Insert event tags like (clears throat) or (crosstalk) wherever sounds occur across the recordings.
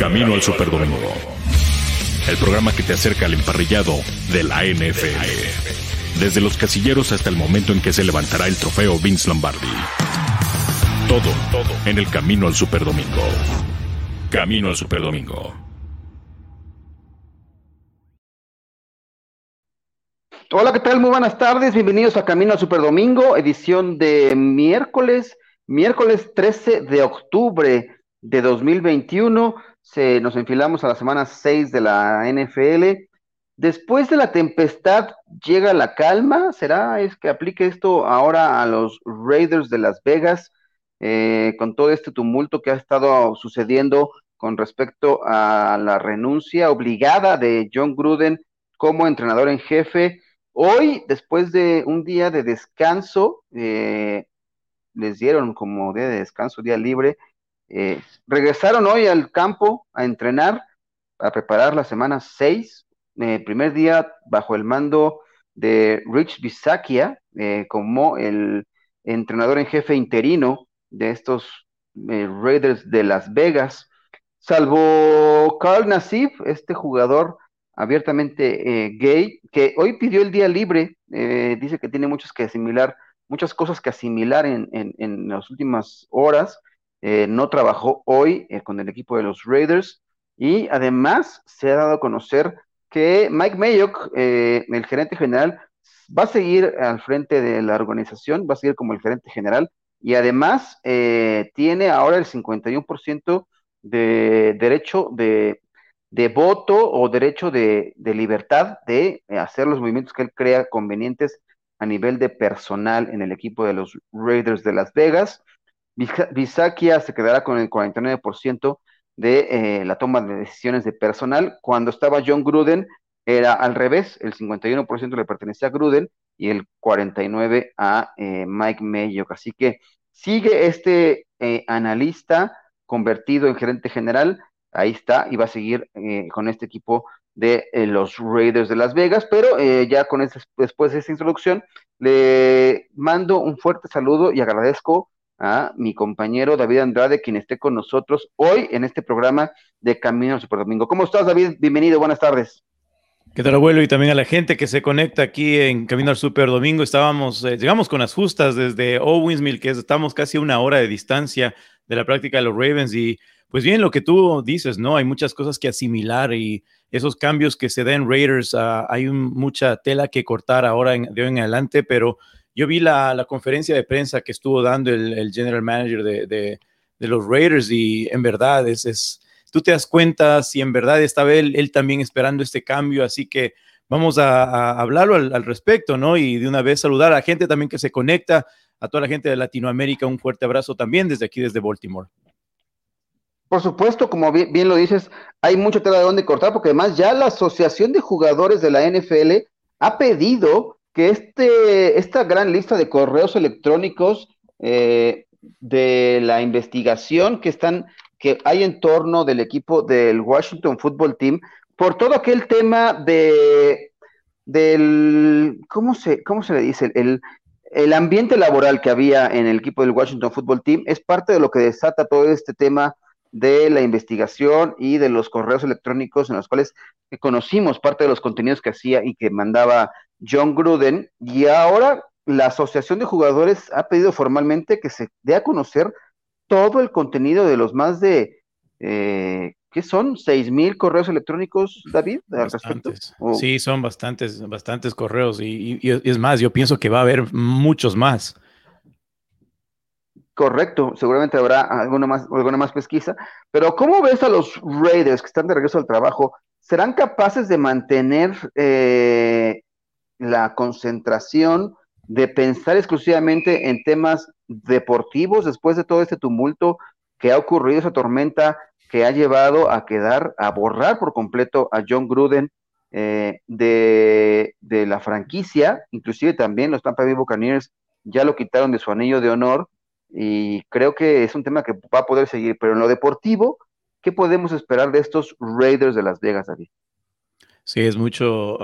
Camino al Superdomingo. El programa que te acerca al emparrillado de la NFL. Desde los casilleros hasta el momento en que se levantará el trofeo Vince Lombardi. Todo, todo en el Camino al Superdomingo. Camino al Superdomingo. Hola, ¿qué tal? Muy buenas tardes. Bienvenidos a Camino al Superdomingo, edición de miércoles, miércoles 13 de octubre de 2021. Se, nos enfilamos a la semana 6 de la NFL. Después de la tempestad llega la calma. ¿Será es que aplique esto ahora a los Raiders de Las Vegas eh, con todo este tumulto que ha estado sucediendo con respecto a la renuncia obligada de John Gruden como entrenador en jefe? Hoy, después de un día de descanso, eh, les dieron como día de descanso, día libre, eh, regresaron hoy al campo a entrenar, a preparar la semana 6, eh, primer día bajo el mando de Rich Bisakia eh, como el entrenador en jefe interino de estos Raiders de Las Vegas. Salvo Carl Nassif, este jugador abiertamente gay, que hoy pidió el día libre, dice que tiene muchos que asimilar, muchas cosas que asimilar en, en, en las últimas horas, eh, no trabajó hoy eh, con el equipo de los Raiders y además se ha dado a conocer que Mike Mayock, eh, el gerente general, va a seguir al frente de la organización, va a seguir como el gerente general y además tiene ahora el 51% de derecho de, voto o derecho de, de libertad de hacer los movimientos que él crea convenientes a nivel de personal en el equipo de los Raiders de Las Vegas. Bisakia se quedará con el 49% de eh, la toma de decisiones de personal. Cuando estaba John Gruden, era al revés, el 51% le pertenecía a Gruden y el 49% a eh, Mike Mayock. Así que sigue este eh, analista convertido en gerente general, ahí está, y va a seguir con este equipo de los Raiders de Las Vegas, pero ya con después de esta introducción, le mando un fuerte saludo y agradezco a mi compañero David Andrade, quien esté con nosotros hoy en este programa de Camino al Superdomingo. ¿Cómo estás, David? Bienvenido, buenas tardes. ¿Qué tal, abuelo? Y también a la gente que se conecta aquí en Camino al Superdomingo. Estábamos, eh, llegamos con las justas desde Owinsmill, que estamos casi una hora de distancia de la práctica de los Ravens. Y pues bien, lo que tú dices, ¿no? Hay muchas cosas que asimilar y esos cambios que se den Raiders, uh, hay mucha tela que cortar ahora de hoy en adelante, pero yo vi la, conferencia de prensa que estuvo dando el, general manager de, los Raiders y en verdad es, es, tú te das cuenta si en verdad estaba él, él también esperando este cambio, así que vamos a, hablarlo al, respecto, ¿no? Y de una vez saludar a la gente también que se conecta, a toda la gente de Latinoamérica, un fuerte abrazo también desde aquí, desde Baltimore. Por supuesto, como bien, bien, lo dices, hay mucho tela de dónde cortar, porque además ya la Asociación de Jugadores de la NFL ha pedido que este, esta gran lista de correos electrónicos eh, de la investigación que están que hay en torno del equipo del Washington Football Team por todo aquel tema de del cómo se cómo se le dice el, el ambiente laboral que había en el equipo del Washington Football Team es parte de lo que desata todo este tema de la investigación y de los correos electrónicos en los cuales conocimos parte de los contenidos que hacía y que mandaba John Gruden, y ahora la Asociación de Jugadores ha pedido formalmente que se dé a conocer todo el contenido de los más de, eh, ¿qué son? ¿Seis mil correos electrónicos, David? Al respecto? Sí, son bastantes, bastantes correos, y, es más, yo pienso que va a haber muchos más. Correcto, seguramente habrá alguna más, alguna más pesquisa, pero ¿cómo ves a los Raiders que están de regreso al trabajo? ¿Serán capaces de mantener eh, la concentración de pensar exclusivamente en temas deportivos después de todo este tumulto que ha ocurrido, esa tormenta que ha llevado a quedar, a borrar por completo a John Gruden eh, de, la franquicia, inclusive también los Tampa Bay Buccaneers ya lo quitaron de su anillo de honor y creo que es un tema que va a poder seguir, pero en lo deportivo, ¿qué podemos esperar de estos Raiders de Las Vegas, David? Sí, es mucho,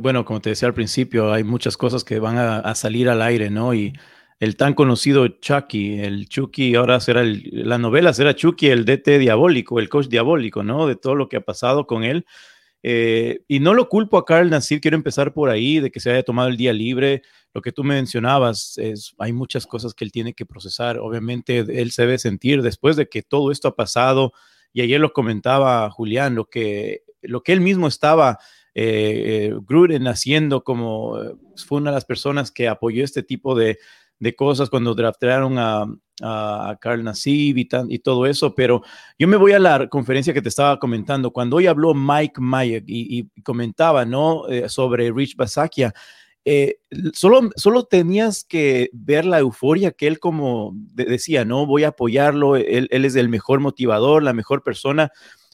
bueno, como te decía al principio, hay muchas cosas que van a, salir al aire, ¿no? Y el tan conocido Chucky, el Chucky, ahora será la novela será Chucky, el DT diabólico, el coach diabólico, ¿no? De todo lo que ha pasado con él. Eh, y no lo culpo a Carl Nassif, quiero empezar por ahí, de que se haya tomado el día libre. Lo que tú mencionabas, es, hay muchas cosas que él tiene que procesar. Obviamente, él se debe sentir después de que todo esto ha pasado, y ayer lo comentaba Julián, lo que, lo que él mismo estaba eh, eh, Gruden haciendo como fue una de las personas que apoyó este tipo de, de cosas cuando draftearon a, a Carl Nassib y, todo eso, pero yo me voy a la conferencia que te estaba comentando, cuando hoy habló Mike Mayer y, comentaba, ¿no? Eh, sobre Rich Basakia, eh, solo, solo tenías que ver la euforia que él como decía, ¿no? Voy a apoyarlo, él, él es el mejor motivador, la mejor persona.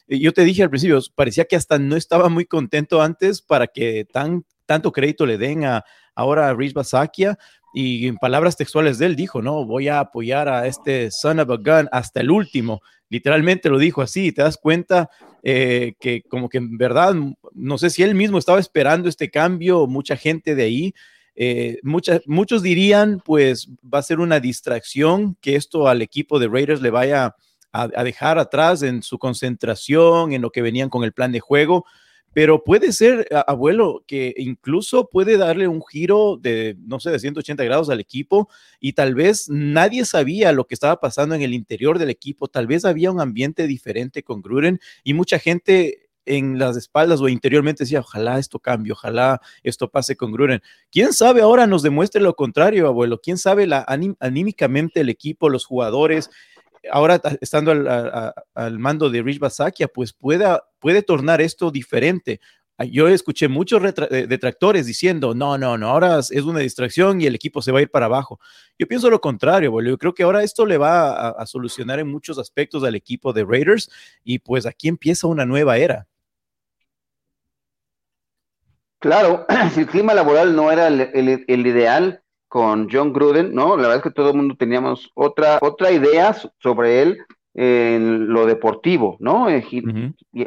Yo te dije al principio, parecía que hasta no estaba muy contento antes para que tan, tanto crédito le den a ahora a Rich Basakia, y en palabras textuales de él dijo, no, voy a apoyar a este son of a gun hasta el último. Literalmente lo dijo así, te das cuenta eh, que como que en verdad, no sé si él mismo estaba esperando este cambio, mucha gente de ahí, eh, muchos dirían, pues va a ser una distracción que esto al equipo de Raiders le vaya a, a dejar atrás en su concentración, en lo que venían con el plan de juego pero puede ser, abuelo, que incluso puede darle un giro de, no sé, de 180 grados al equipo y tal vez nadie sabía lo que estaba pasando en el interior del equipo, tal vez había un ambiente diferente con Gruden y mucha gente en las espaldas o interiormente decía, ojalá esto cambie, ojalá esto pase con Gruden. ¿Quién sabe ahora nos demuestre lo contrario, abuelo? ¿Quién sabe la, anímicamente el equipo, los jugadores? Ahora estando al, mando de Rich Basakia, pues pueda, puede tornar esto diferente. Yo escuché muchos eh, detractores diciendo, no, no, no, ahora es una distracción y el equipo se va a ir para abajo. Yo pienso lo contrario, boludo. Yo creo que ahora esto le va a, solucionar en muchos aspectos al equipo de Raiders y pues aquí empieza una nueva era. Claro, si (clears throat) el clima laboral no era el ideal, con John Gruden, ¿no? La verdad es que todo el mundo teníamos otra, otra idea sobre él en lo deportivo, ¿no? Eh,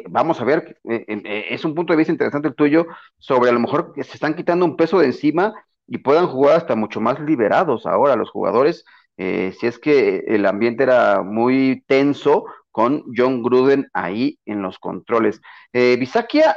vamos a ver, eh, eh, es un punto de vista interesante el tuyo sobre a lo mejor que se están quitando un peso de encima y puedan jugar hasta mucho más liberados ahora los jugadores, si es que el ambiente era muy tenso con John Gruden ahí en los controles. Bisakia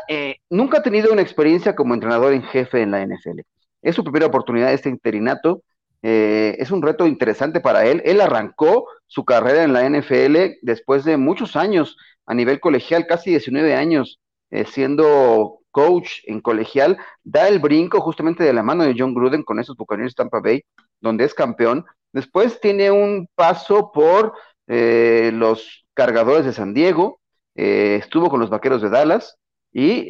nunca ha tenido una experiencia como entrenador en jefe en la NFL. Es su primera oportunidad este interinato. Eh, es un reto interesante para él. Él arrancó su carrera en la NFL después de muchos años a nivel colegial, casi 19 años eh, siendo coach en colegial. Da el brinco justamente de la mano de John Gruden con esos Buccaneers Tampa Bay, donde es campeón. Después tiene un paso por eh, los cargadores de San Diego, estuvo con los vaqueros de Dallas y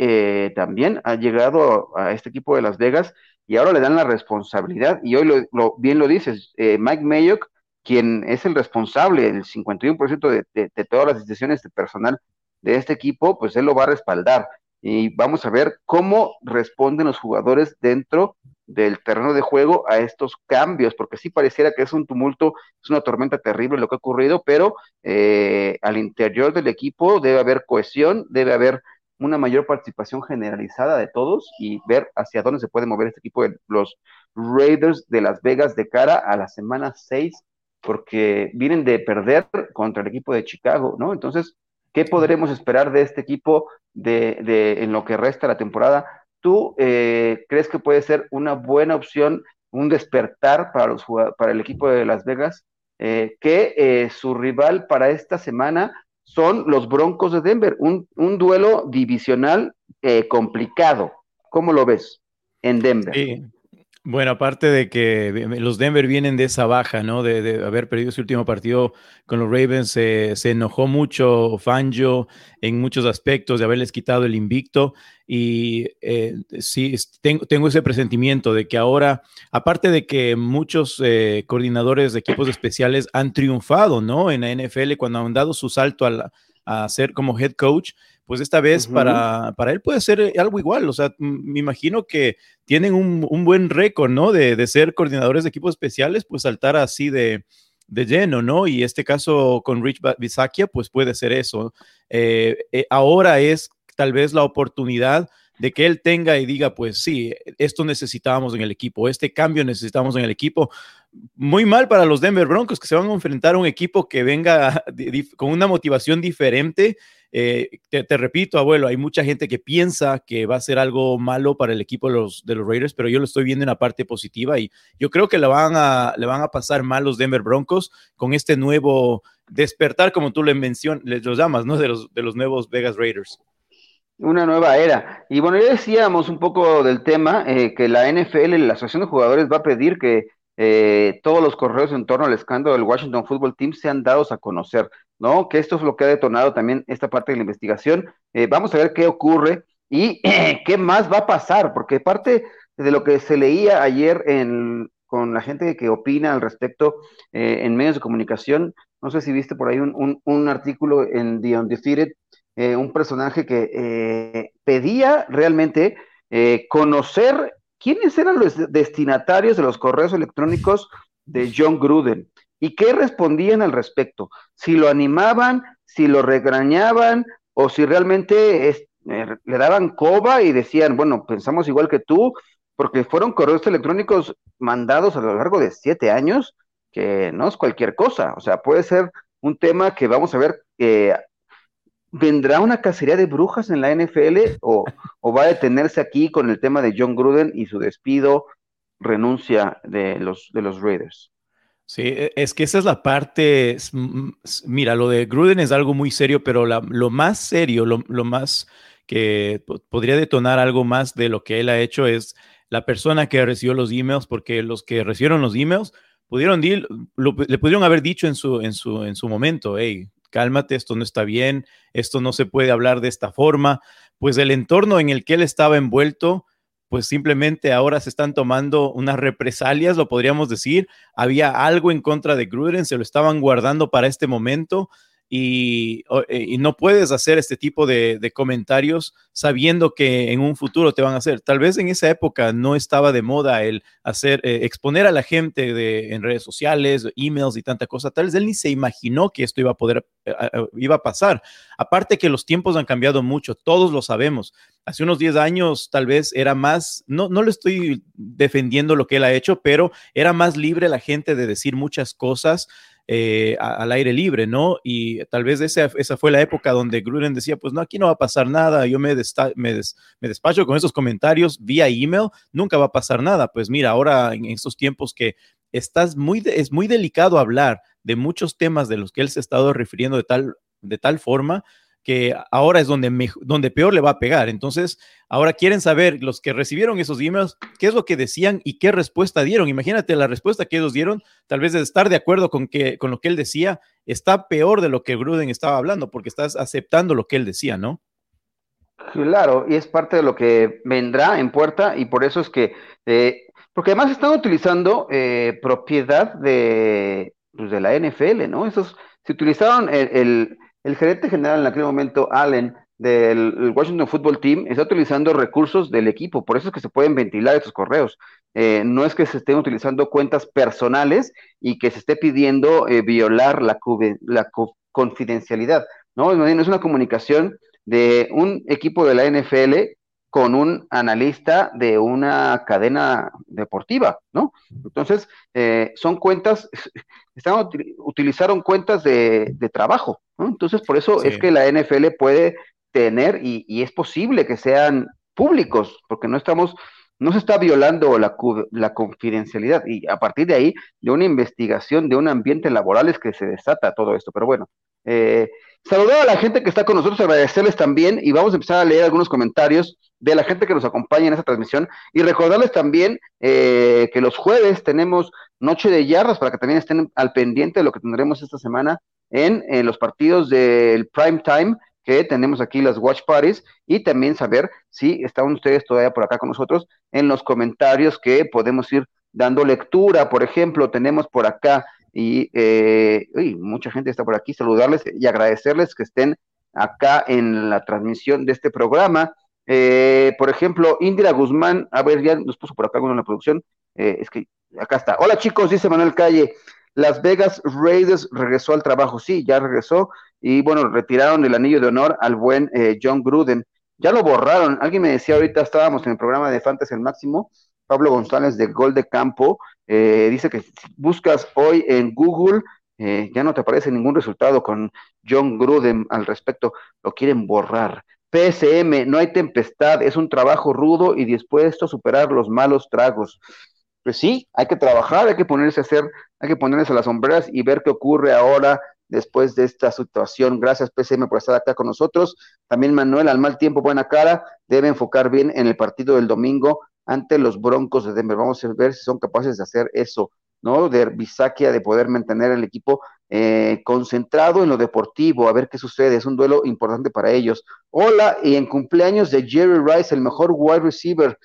también ha llegado a este equipo de Las Vegas y ahora le dan la responsabilidad, y hoy lo, bien lo dices, eh, Mike Mayock, quien es el responsable del 51% de, de, todas las decisiones de personal de este equipo, pues él lo va a respaldar. Y vamos a ver cómo responden los jugadores dentro del terreno de juego a estos cambios, porque sí pareciera que es un tumulto, es una tormenta terrible lo que ha ocurrido, pero eh, al interior del equipo debe haber cohesión, debe haber una mayor participación generalizada de todos y ver hacia dónde se puede mover este equipo de los Raiders de Las Vegas de cara a la semana 6, porque vienen de perder contra el equipo de Chicago, ¿no? Entonces, ¿qué podremos esperar de este equipo de, de en lo que resta la temporada? ¿Tú eh, crees que puede ser una buena opción, un despertar para, los, para el equipo de Las Vegas? Eh, que eh, su rival para esta semana son los Broncos de Denver, un, duelo divisional eh, complicado. ¿Cómo lo ves en Denver? Sí. Bueno, aparte de que los Denver vienen de esa baja, ¿no? De, haber perdido su último partido con los Ravens, se enojó mucho Fangio en muchos aspectos de haberles quitado el invicto. Y eh, sí, tengo, ese presentimiento de que ahora, aparte de que muchos eh, coordinadores de equipos especiales han triunfado, ¿no? En la NFL cuando han dado su salto a, a ser como head coach, pues esta vez para, para él puede ser algo igual. O sea, me imagino que tienen un, un buen récord, ¿no? De, de, ser coordinadores de equipos especiales, pues saltar así de, de lleno, ¿no? Y este caso con Rich Bisakia, pues puede ser eso. Eh, eh, ahora es tal vez la oportunidad de que él tenga y diga, pues sí, esto necesitábamos en el equipo, este cambio necesitamos en el equipo, muy mal para los Denver Broncos que se van a enfrentar a un equipo que venga (laughs) con una motivación diferente. Eh, te, repito, abuelo, hay mucha gente que piensa que va a ser algo malo para el equipo de los, de los Raiders, pero yo lo estoy viendo en la parte positiva y yo creo que le van a, le van a pasar mal los Denver Broncos con este nuevo despertar, como tú le los llamas, ¿no? De los, de los nuevos Vegas Raiders. Una nueva era. Y bueno, ya decíamos un poco del tema, eh, que la NFL, la Asociación de Jugadores, va a pedir que eh, todos los correos en torno al escándalo del Washington Football Team sean dados a conocer, ¿no? Que esto es lo que ha detonado también esta parte de la investigación. Eh, vamos a ver qué ocurre y (clears throat) qué más va a pasar, porque parte de lo que se leía ayer con la gente que opina al respecto en medios de comunicación, no sé si viste por ahí un, un artículo en The Undefeated eh, un personaje que eh, pedía realmente eh, conocer quiénes eran los destinatarios de los correos electrónicos de John Gruden y qué respondían al respecto, si lo animaban, si lo regañaban o si realmente le daban coba y decían, bueno, pensamos igual que tú, porque fueron correos electrónicos mandados a lo largo de siete años, que no es cualquier cosa, o sea, puede ser un tema que vamos a ver que ¿Vendrá una cacería de brujas en la NFL o, va a detenerse aquí con el tema de John Gruden y su despido, renuncia de los, de los Raiders? Sí, e, es que esa es la parte, mira, lo de Gruden es algo muy serio, pero lo más serio, lo, más que podría detonar algo más de lo que él ha hecho es la persona que recibió los emails, porque los que recibieron los emails pudieron, le pudieron haber dicho en su, en su, en su momento, hey, cálmate, esto no está bien, esto no se puede hablar de esta forma, pues el entorno en el que él estaba envuelto, pues simplemente ahora se están tomando unas represalias, lo podríamos decir, había algo en contra de Gruden, se lo estaban guardando para este momento eh, y, no puedes hacer este tipo de, comentarios sabiendo que en un futuro te van a hacer. Tal vez en esa época no estaba de moda el hacer, eh, exponer a la gente de, en redes sociales, emails y tanta cosa. Tal vez él ni se imaginó que esto iba a poder, eh, iba a pasar. Aparte que los tiempos han cambiado mucho, todos lo sabemos. Hace unos 10 años tal vez era más, no, no le estoy defendiendo lo que él ha hecho, pero era más libre la gente de decir muchas cosas eh, al aire libre, ¿no? Y tal vez esa, fue la época donde Gruden decía, pues no, aquí no va a pasar nada, yo me, me, despacho con esos comentarios vía email, nunca va a pasar nada. Pues mira, ahora en estos tiempos que estás muy, es muy delicado hablar de muchos temas de los que él se ha estado refiriendo de tal, de tal forma que ahora es donde, donde peor le va a pegar. Entonces, ahora quieren saber los que recibieron esos emails, qué es lo que decían y qué respuesta dieron. Imagínate la respuesta que ellos dieron, tal vez de estar de acuerdo con, que, con lo que él decía, está peor de lo que Gruden estaba hablando, porque estás aceptando lo que él decía, ¿no? Claro, y es parte de lo que vendrá en puerta, y por eso es que, eh, porque además están utilizando eh, propiedad de, pues, de la NFL, ¿no? Esos, se utilizaron el el gerente general en aquel momento, Allen, del Washington Football Team, está utilizando recursos del equipo, por eso es que se pueden ventilar estos correos. Eh, no es que se estén utilizando cuentas personales y que se esté pidiendo eh, violar la, la confidencialidad, ¿no? Es una comunicación de un equipo de la NFL con un analista de una cadena deportiva, ¿no? Entonces, eh, son cuentas, (laughs) están, utilizaron cuentas de, trabajo, ¿no? Entonces, por eso es que la NFL puede tener, y, es posible que sean públicos, porque no estamos, no se está violando la, la confidencialidad, y a partir de ahí, de una investigación, de un ambiente laboral es que se desata todo esto, pero bueno, eh, Saludar a la gente que está con nosotros, agradecerles también y vamos a empezar a leer algunos comentarios de la gente que nos acompaña en esta transmisión y recordarles también eh, que los jueves tenemos Noche de Yardas para que también estén al pendiente de lo que tendremos esta semana en, los partidos del prime time que tenemos aquí las watch parties y también saber si están ustedes todavía por acá con nosotros en los comentarios que podemos ir dando lectura. Por ejemplo, tenemos por acá y eh, mucha gente está por aquí, saludarles y agradecerles que estén acá en la transmisión de este programa. Eh, por ejemplo, Indira Guzmán, a ver, ya nos puso por acá con la producción, eh, es que acá está. Hola chicos, dice Manuel Calle, Las Vegas Raiders regresó al trabajo, sí, ya regresó, y bueno, retiraron el anillo de honor al buen eh, John Gruden. Ya lo borraron, alguien me decía ahorita, estábamos en el programa de Fantasy el Máximo, Pablo González de Gol de Campo, eh, dice que buscas hoy en Google, eh, ya no te aparece ningún resultado con John Gruden al respecto, lo quieren borrar. PSM, no hay tempestad, es un trabajo rudo y dispuesto a superar los malos tragos. Pues sí, hay que trabajar, hay que ponerse a hacer, hay que ponerse a las sombreras y ver qué ocurre ahora después de esta situación. Gracias, PSM, por estar acá con nosotros. También Manuel, al mal tiempo, buena cara, debe enfocar bien en el partido del domingo ante los Broncos de Denver. Vamos a ver si son capaces de hacer eso, ¿no? De Bisaquia, de poder mantener el equipo eh, concentrado en lo deportivo, a ver qué sucede. Es un duelo importante para ellos. Hola, y en cumpleaños de Jerry Rice, el mejor wide receiver,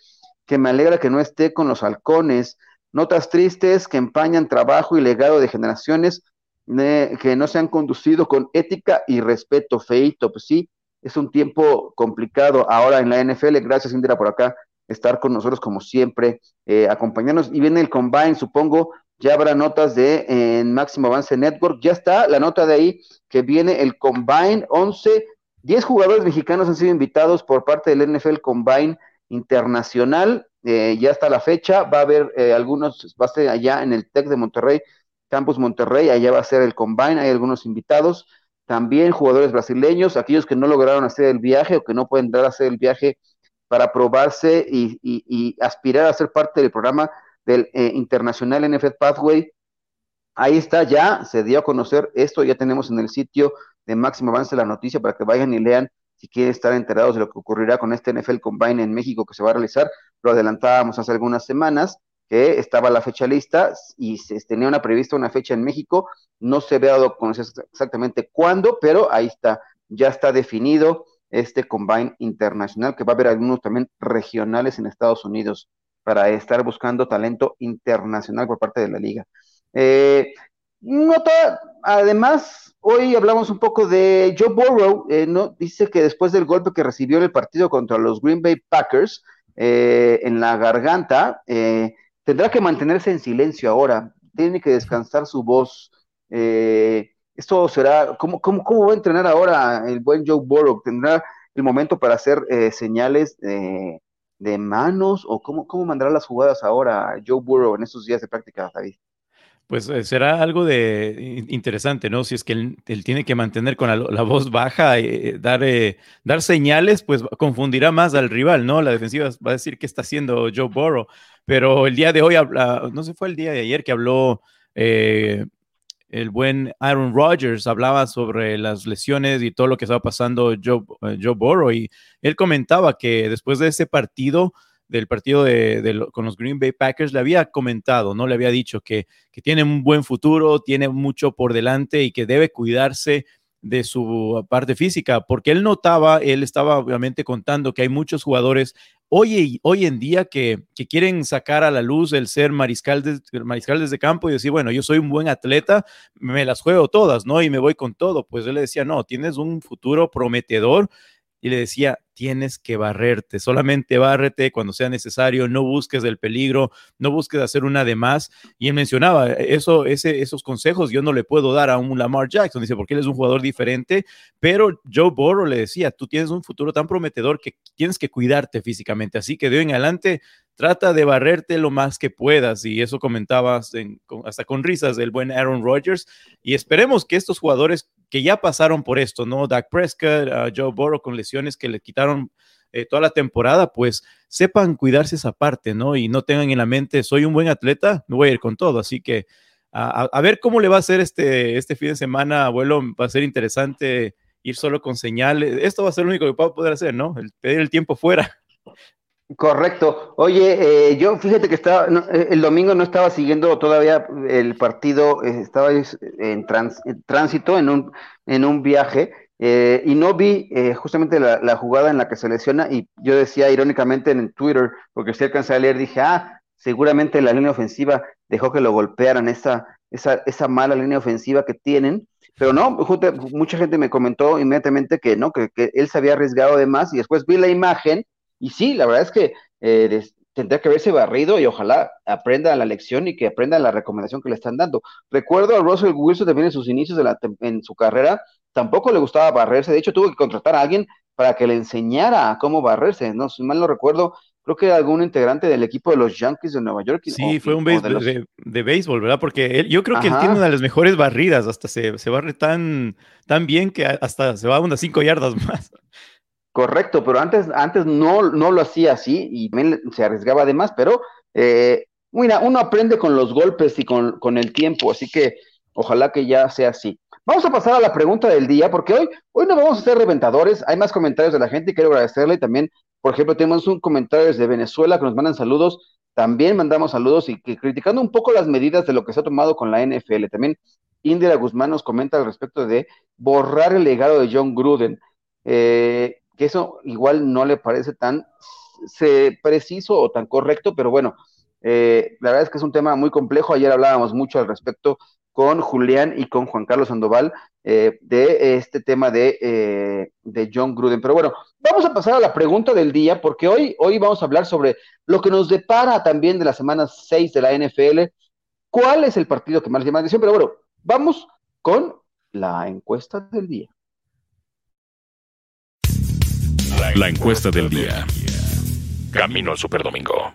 que me alegra que no esté con los halcones. Notas tristes que empañan trabajo y legado de generaciones que no se han conducido con ética y respeto. Feito, pues sí, es un tiempo complicado ahora en la NFL. Gracias, Indira, por acá estar con nosotros como siempre, eh, acompañarnos. Y viene el Combine, supongo, ya habrá notas de en Máximo Avance Network. Ya está la nota de ahí que viene el Combine 11. 10 jugadores mexicanos han sido invitados por parte del NFL Combine Internacional. Eh, ya está la fecha. Va a haber eh, algunos, va a ser allá en el TEC de Monterrey, Campus Monterrey. Allá va a ser el Combine. Hay algunos invitados. También jugadores brasileños, aquellos que no lograron hacer el viaje o que no pueden dar a hacer el viaje para probarse y, aspirar a ser parte del programa del eh, Internacional NFL Pathway. Ahí está ya, se dio a conocer esto, ya tenemos en el sitio de Máximo Avance la noticia para que vayan y lean si quieren estar enterados de lo que ocurrirá con este NFL Combine en México que se va a realizar. Lo adelantábamos hace algunas semanas que estaba la fecha lista y se tenía una prevista una fecha en México, no se había dado conocer exactamente cuándo, pero ahí está, ya está definido este Combine Internacional, que va a haber algunos también regionales en Estados Unidos para estar buscando talento internacional por parte de la liga. Eh, nota, además, hoy hablamos un poco de Joe Burrow, eh, ¿no? dice que después del golpe que recibió en el partido contra los Green Bay Packers eh, en la garganta, tendrá que mantenerse en silencio ahora, tiene que descansar su voz. Eh, esto será, ¿cómo, cómo, cómo va a entrenar ahora el buen Joe Burrow? ¿Tendrá el momento para hacer eh, señales de, manos o cómo, cómo mandará las jugadas ahora Joe Burrow en estos días de práctica, David? Pues eh, será algo de interesante, ¿no? Si es que él, tiene que mantener con la, voz baja, y eh, dar, dar señales, pues confundirá más al rival, ¿no? La defensiva va a decir qué está haciendo Joe Burrow. Pero el día de hoy, no sé, fue el día de ayer que habló el buen Aaron Rodgers hablaba sobre las lesiones y todo lo que estaba pasando Joe, eh, Joe Burrow y él comentaba que después de ese partido, del partido de, con los Green Bay Packers, le había comentado, no le había dicho que, que tiene un buen futuro, tiene mucho por delante y que debe cuidarse de su parte física, porque él notaba, él estaba obviamente contando que hay muchos jugadores hoy, hoy en día que, quieren sacar a la luz el ser mariscal de, campo y decir, bueno, yo soy un buen atleta, me las juego todas, ¿no? Y me voy con todo. Pues él le decía, no, tienes un futuro prometedor y le decía, tienes que barrerte, solamente bárrete cuando sea necesario, no busques el peligro, no busques hacer una de más. Y él mencionaba, eso, ese, esos consejos yo no le puedo dar a un Lamar Jackson, dice, porque él es un jugador diferente, pero Joe Burrow le decía, tú tienes un futuro tan prometedor que tienes que cuidarte físicamente, así que de hoy en adelante trata de barrerte lo más que puedas. Y eso comentabas hasta con risas del buen Aaron Rodgers. Y esperemos que estos jugadores que ya pasaron por esto, ¿no? Dak Prescott, Joe Burrow con lesiones que le quitaron eh, toda la temporada, pues sepan cuidarse esa parte, ¿no? Y no tengan en la mente, soy un buen atleta, me voy a ir con todo. Así que a, ver cómo le va a hacer este, este fin de semana, abuelo, va a ser interesante ir solo con señales. Esto va a ser lo único que puedo poder hacer, ¿no? El pedir el tiempo fuera. Correcto. Oye, eh, yo fíjate que estaba, eh, el domingo no estaba siguiendo todavía el partido, eh, estaba en, tránsito, en un, en un viaje, y no vi justamente la, jugada en la que se lesiona, y yo decía irónicamente en Twitter, porque si alcancé a leer, dije, ah, seguramente la línea ofensiva dejó que lo golpearan, esa, esa, esa mala línea ofensiva que tienen, pero no, mucha gente me comentó inmediatamente que no, que, que él se había arriesgado de más, y después vi la imagen y sí, la verdad es que eh, tendría que haberse barrido y ojalá aprenda la lección y que aprenda la recomendación que le están dando. Recuerdo a Russell Wilson también en sus inicios de la, en su carrera, tampoco le gustaba barrerse, de hecho tuvo que contratar a alguien para que le enseñara a cómo barrerse, no, si mal no recuerdo, creo que algún integrante del equipo de los Yankees de Nueva York. Sí, fue un de, de, béisbol, ¿verdad? Porque él, yo creo que él tiene una de las mejores barridas, hasta se, se barre tan, tan bien que hasta se va a unas cinco yardas (laughs) más. Correcto, pero antes, antes no, no lo hacía así y se arriesgaba además, pero eh, mira, uno aprende con los golpes y con, con el tiempo, así que ojalá que ya sea así. Vamos a pasar a la pregunta del día, porque hoy, hoy no vamos a ser reventadores, hay más comentarios de la gente y quiero agradecerle también, por ejemplo, tenemos un comentario desde Venezuela que nos mandan saludos, también mandamos saludos y que criticando un poco las medidas de lo que se ha tomado con la NFL. También Indira Guzmán nos comenta al respecto de borrar el legado de John Gruden, eh, que eso igual no le parece tan preciso o tan correcto, pero bueno, eh, la verdad es que es un tema muy complejo. Ayer hablábamos mucho al respecto con Julián y con Juan Carlos Sandoval eh, de este tema de, eh, de, John Gruden. Pero bueno, vamos a pasar a la pregunta del día, porque hoy, hoy vamos a hablar sobre lo que nos depara también de la semana 6 de la NFL. ¿Cuál es el partido que más llama la atención? Pero bueno, vamos con la encuesta del día. La encuesta del día. Camino al Superdomingo.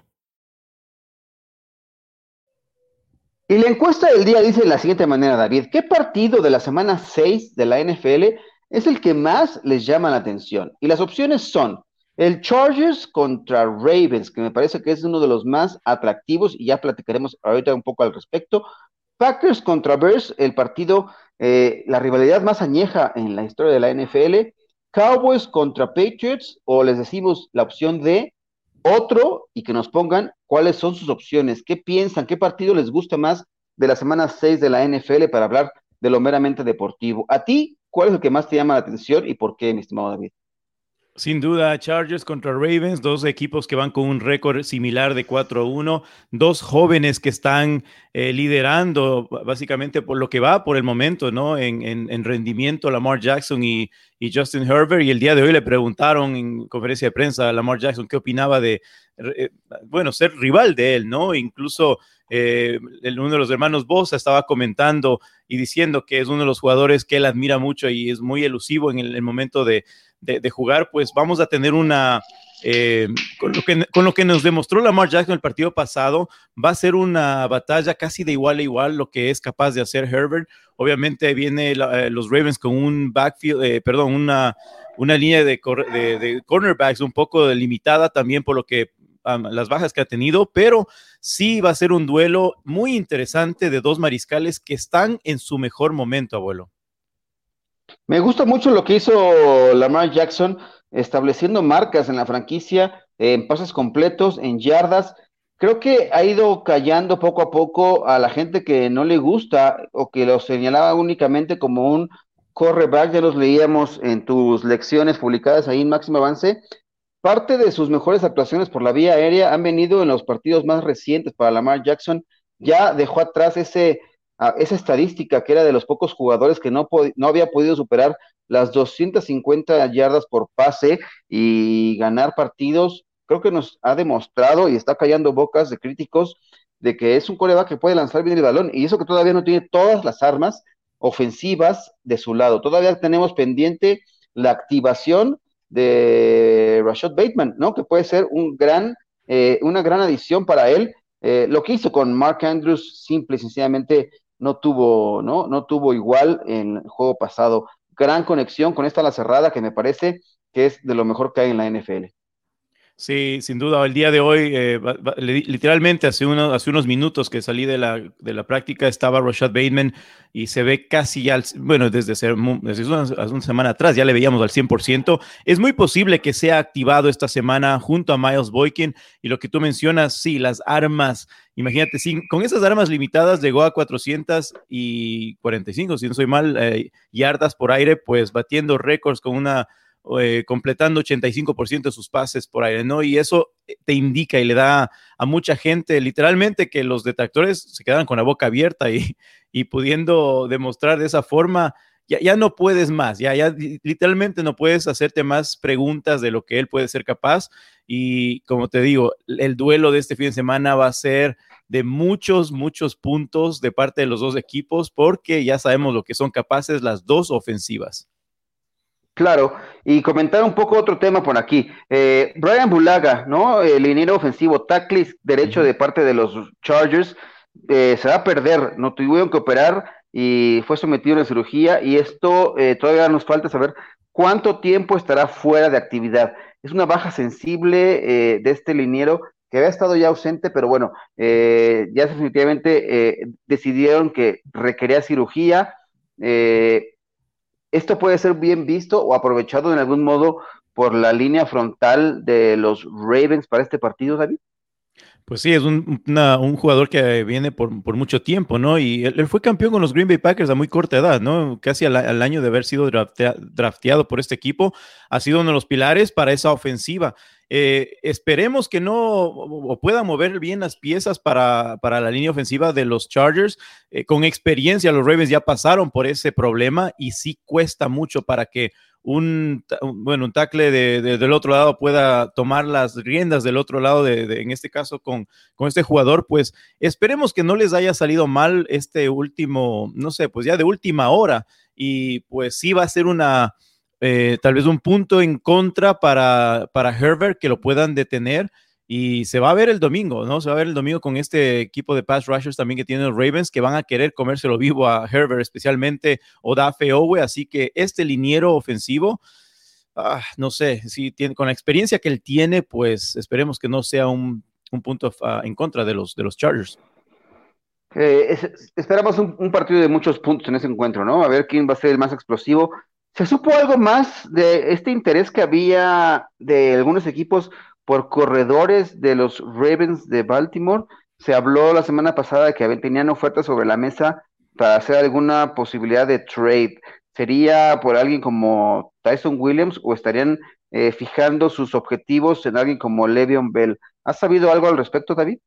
Y la encuesta del día dice de la siguiente manera, David, ¿qué partido de la semana 6 de la NFL es el que más les llama la atención? Y las opciones son el Chargers contra Ravens, que me parece que es uno de los más atractivos y ya platicaremos ahorita un poco al respecto. Packers contra Bears, el partido, eh, la rivalidad más añeja en la historia de la NFL. Cowboys contra Patriots, o les decimos la opción de otro y que nos pongan cuáles son sus opciones, qué piensan, qué partido les gusta más de la semana 6 de la NFL para hablar de lo meramente deportivo. A ti, ¿cuál es el que más te llama la atención y por qué, mi estimado David? Sin duda, Chargers contra Ravens, dos equipos que van con un récord similar de 4-1, dos jóvenes que están eh, liderando básicamente por lo que va por el momento, ¿no? En, en, rendimiento, Lamar Jackson y, y, Justin Herbert. Y el día de hoy le preguntaron en conferencia de prensa a Lamar Jackson qué opinaba de, eh, bueno, ser rival de él, ¿no? Incluso eh, uno de los hermanos Bosa estaba comentando y diciendo que es uno de los jugadores que él admira mucho y es muy elusivo en el momento de de, jugar, pues vamos a tener una, eh, con, lo que, nos demostró Lamar Jackson el partido pasado, va a ser una batalla casi de igual a igual lo que es capaz de hacer Herbert. Obviamente viene eh, los Ravens con un backfield, eh, perdón, una, una línea de, cornerbacks un poco limitada también por lo que las bajas que ha tenido, pero sí va a ser un duelo muy interesante de dos mariscales que están en su mejor momento, abuelo. Me gusta mucho lo que hizo Lamar Jackson estableciendo marcas en la franquicia, en pases completos, en yardas. Creo que ha ido callando poco a poco a la gente que no le gusta o que lo señalaba únicamente como un correback, ya los leíamos en tus lecciones publicadas ahí en Máximo Avance. Parte de sus mejores actuaciones por la vía aérea han venido en los partidos más recientes para Lamar Jackson. Ya dejó atrás ese esa estadística que era de los pocos jugadores que no, no había podido superar las 250 yardas por pase y ganar partidos, creo que nos ha demostrado y está callando bocas de críticos de que es un coreback que puede lanzar bien el balón y eso que todavía no tiene todas las armas ofensivas de su lado. Todavía tenemos pendiente la activación de Rashad Bateman, ¿no? Que puede ser un gran, eh, una gran adición para él. Eh, lo que hizo con Mark Andrews, simple y sencillamente no tuvo, ¿no? No tuvo igual en el juego pasado. Gran conexión con esta la cerrada que me parece que es de lo mejor que hay en la NFL. Sí, sin duda. El día de hoy, eh, literalmente hace, hace unos minutos que salí de la, de la práctica, estaba Rashad Bateman y se ve casi ya, bueno, desde, hace una, semana atrás ya le veíamos al 100%. Es muy posible que sea activado esta semana junto a Miles Boykin y lo que tú mencionas, sí, las armas. Imagínate, sí, con esas armas limitadas llegó a 445, si no soy mal, eh, yardas por aire, pues batiendo récords con una eh, completando 85% de sus pases por aire, ¿no? Y eso eh, te indica y le da a mucha gente literalmente que los detractores se quedan con la boca abierta (laughs) y, pudiendo demostrar de esa forma, ya, ya no puedes más, ya, ya literalmente no puedes hacerte más preguntas de lo que él puede ser capaz. Y como te digo, el duelo de este fin de semana va a ser de muchos, muchos puntos de parte de los dos equipos porque ya sabemos lo que son capaces las dos ofensivas. Claro, y comentar un poco otro tema por aquí. Eh, Brian Bulaga, ¿no? El liniero ofensivo, tackle derecho de parte de los Chargers, eh, se va a perder, no tuvieron que operar y fue sometido a una cirugía y esto eh, todavía nos falta saber cuánto tiempo estará fuera de actividad. Es una baja sensible de este liniero que había estado ya ausente, pero bueno, ya definitivamente decidieron que requería cirugía. ¿Esto puede ser bien visto o aprovechado en algún modo por la línea frontal de los Ravens para este partido, David? Pues sí, es un, jugador que viene por, mucho tiempo, ¿no? Y él, fue campeón con los Green Bay Packers a muy corta edad, ¿no? Casi al, año de haber sido drafteado por este equipo, ha sido uno de los pilares para esa ofensiva. Eh, esperemos que no o pueda mover bien las piezas para, la línea ofensiva de los Chargers. Eh, con experiencia, los Ravens ya pasaron por ese problema y sí cuesta mucho para que un, bueno, un tackle de, del otro lado pueda tomar las riendas del otro lado, de, en este caso con, con este jugador, pues esperemos que no les haya salido mal este último, no sé, pues ya de última hora y pues sí va a ser una, eh, tal vez un punto en contra para, para Herbert que lo puedan detener y se va a ver el domingo, ¿no? Se va a ver el domingo con este equipo de pass rushers también que tienen los Ravens, que van a querer comérselo vivo a Herbert, especialmente Odafe Owe. Así que este liniero ofensivo, ah, no sé, si tiene, con la experiencia que él tiene, pues esperemos que no sea un, punto ah, en contra de los, de los Chargers. Eh, esperamos un, un, partido de muchos puntos en ese encuentro, ¿no? A ver quién va a ser el más explosivo. ¿Se supo algo más de este interés que había de algunos equipos por corredores de los Ravens de Baltimore. Se habló la semana pasada de que tenían ofertas sobre la mesa para hacer alguna posibilidad de trade. ¿Sería por alguien como Tyson Williams o estarían eh, fijando sus objetivos en alguien como Le'Veon Bell? ¿Has sabido algo al respecto, David?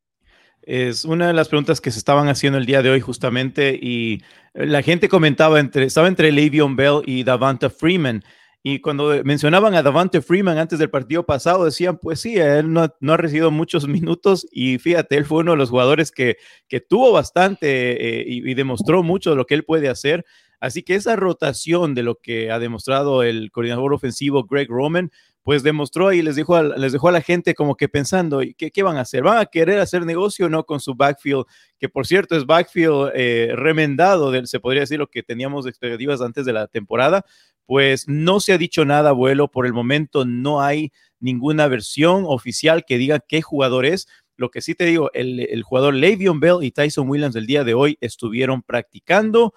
Es una de las preguntas que se estaban haciendo el día de hoy justamente y la gente comentaba entre, estaba entre Le'Veon Bell y Davanta Freeman. Y cuando mencionaban a Davante Freeman antes del partido pasado, decían, pues sí, él no, ha recibido muchos minutos y fíjate, él fue uno de los jugadores que, que tuvo bastante eh, y, demostró mucho de lo que él puede hacer. Así que esa rotación de lo que ha demostrado el coordinador ofensivo Greg Roman, pues demostró y les dejó a, les dejó a la gente como que pensando, ¿qué, ¿qué, van a hacer? ¿Van a querer hacer negocio o no con su backfield? Que por cierto es backfield eh, remendado, se podría decir lo que teníamos expectativas antes de la temporada, pues no se ha dicho nada, abuelo. Por el momento no hay ninguna versión oficial que diga qué jugador es. Lo que sí te digo, el, jugador Le'Veon Bell y Tyson Williams del día de hoy estuvieron practicando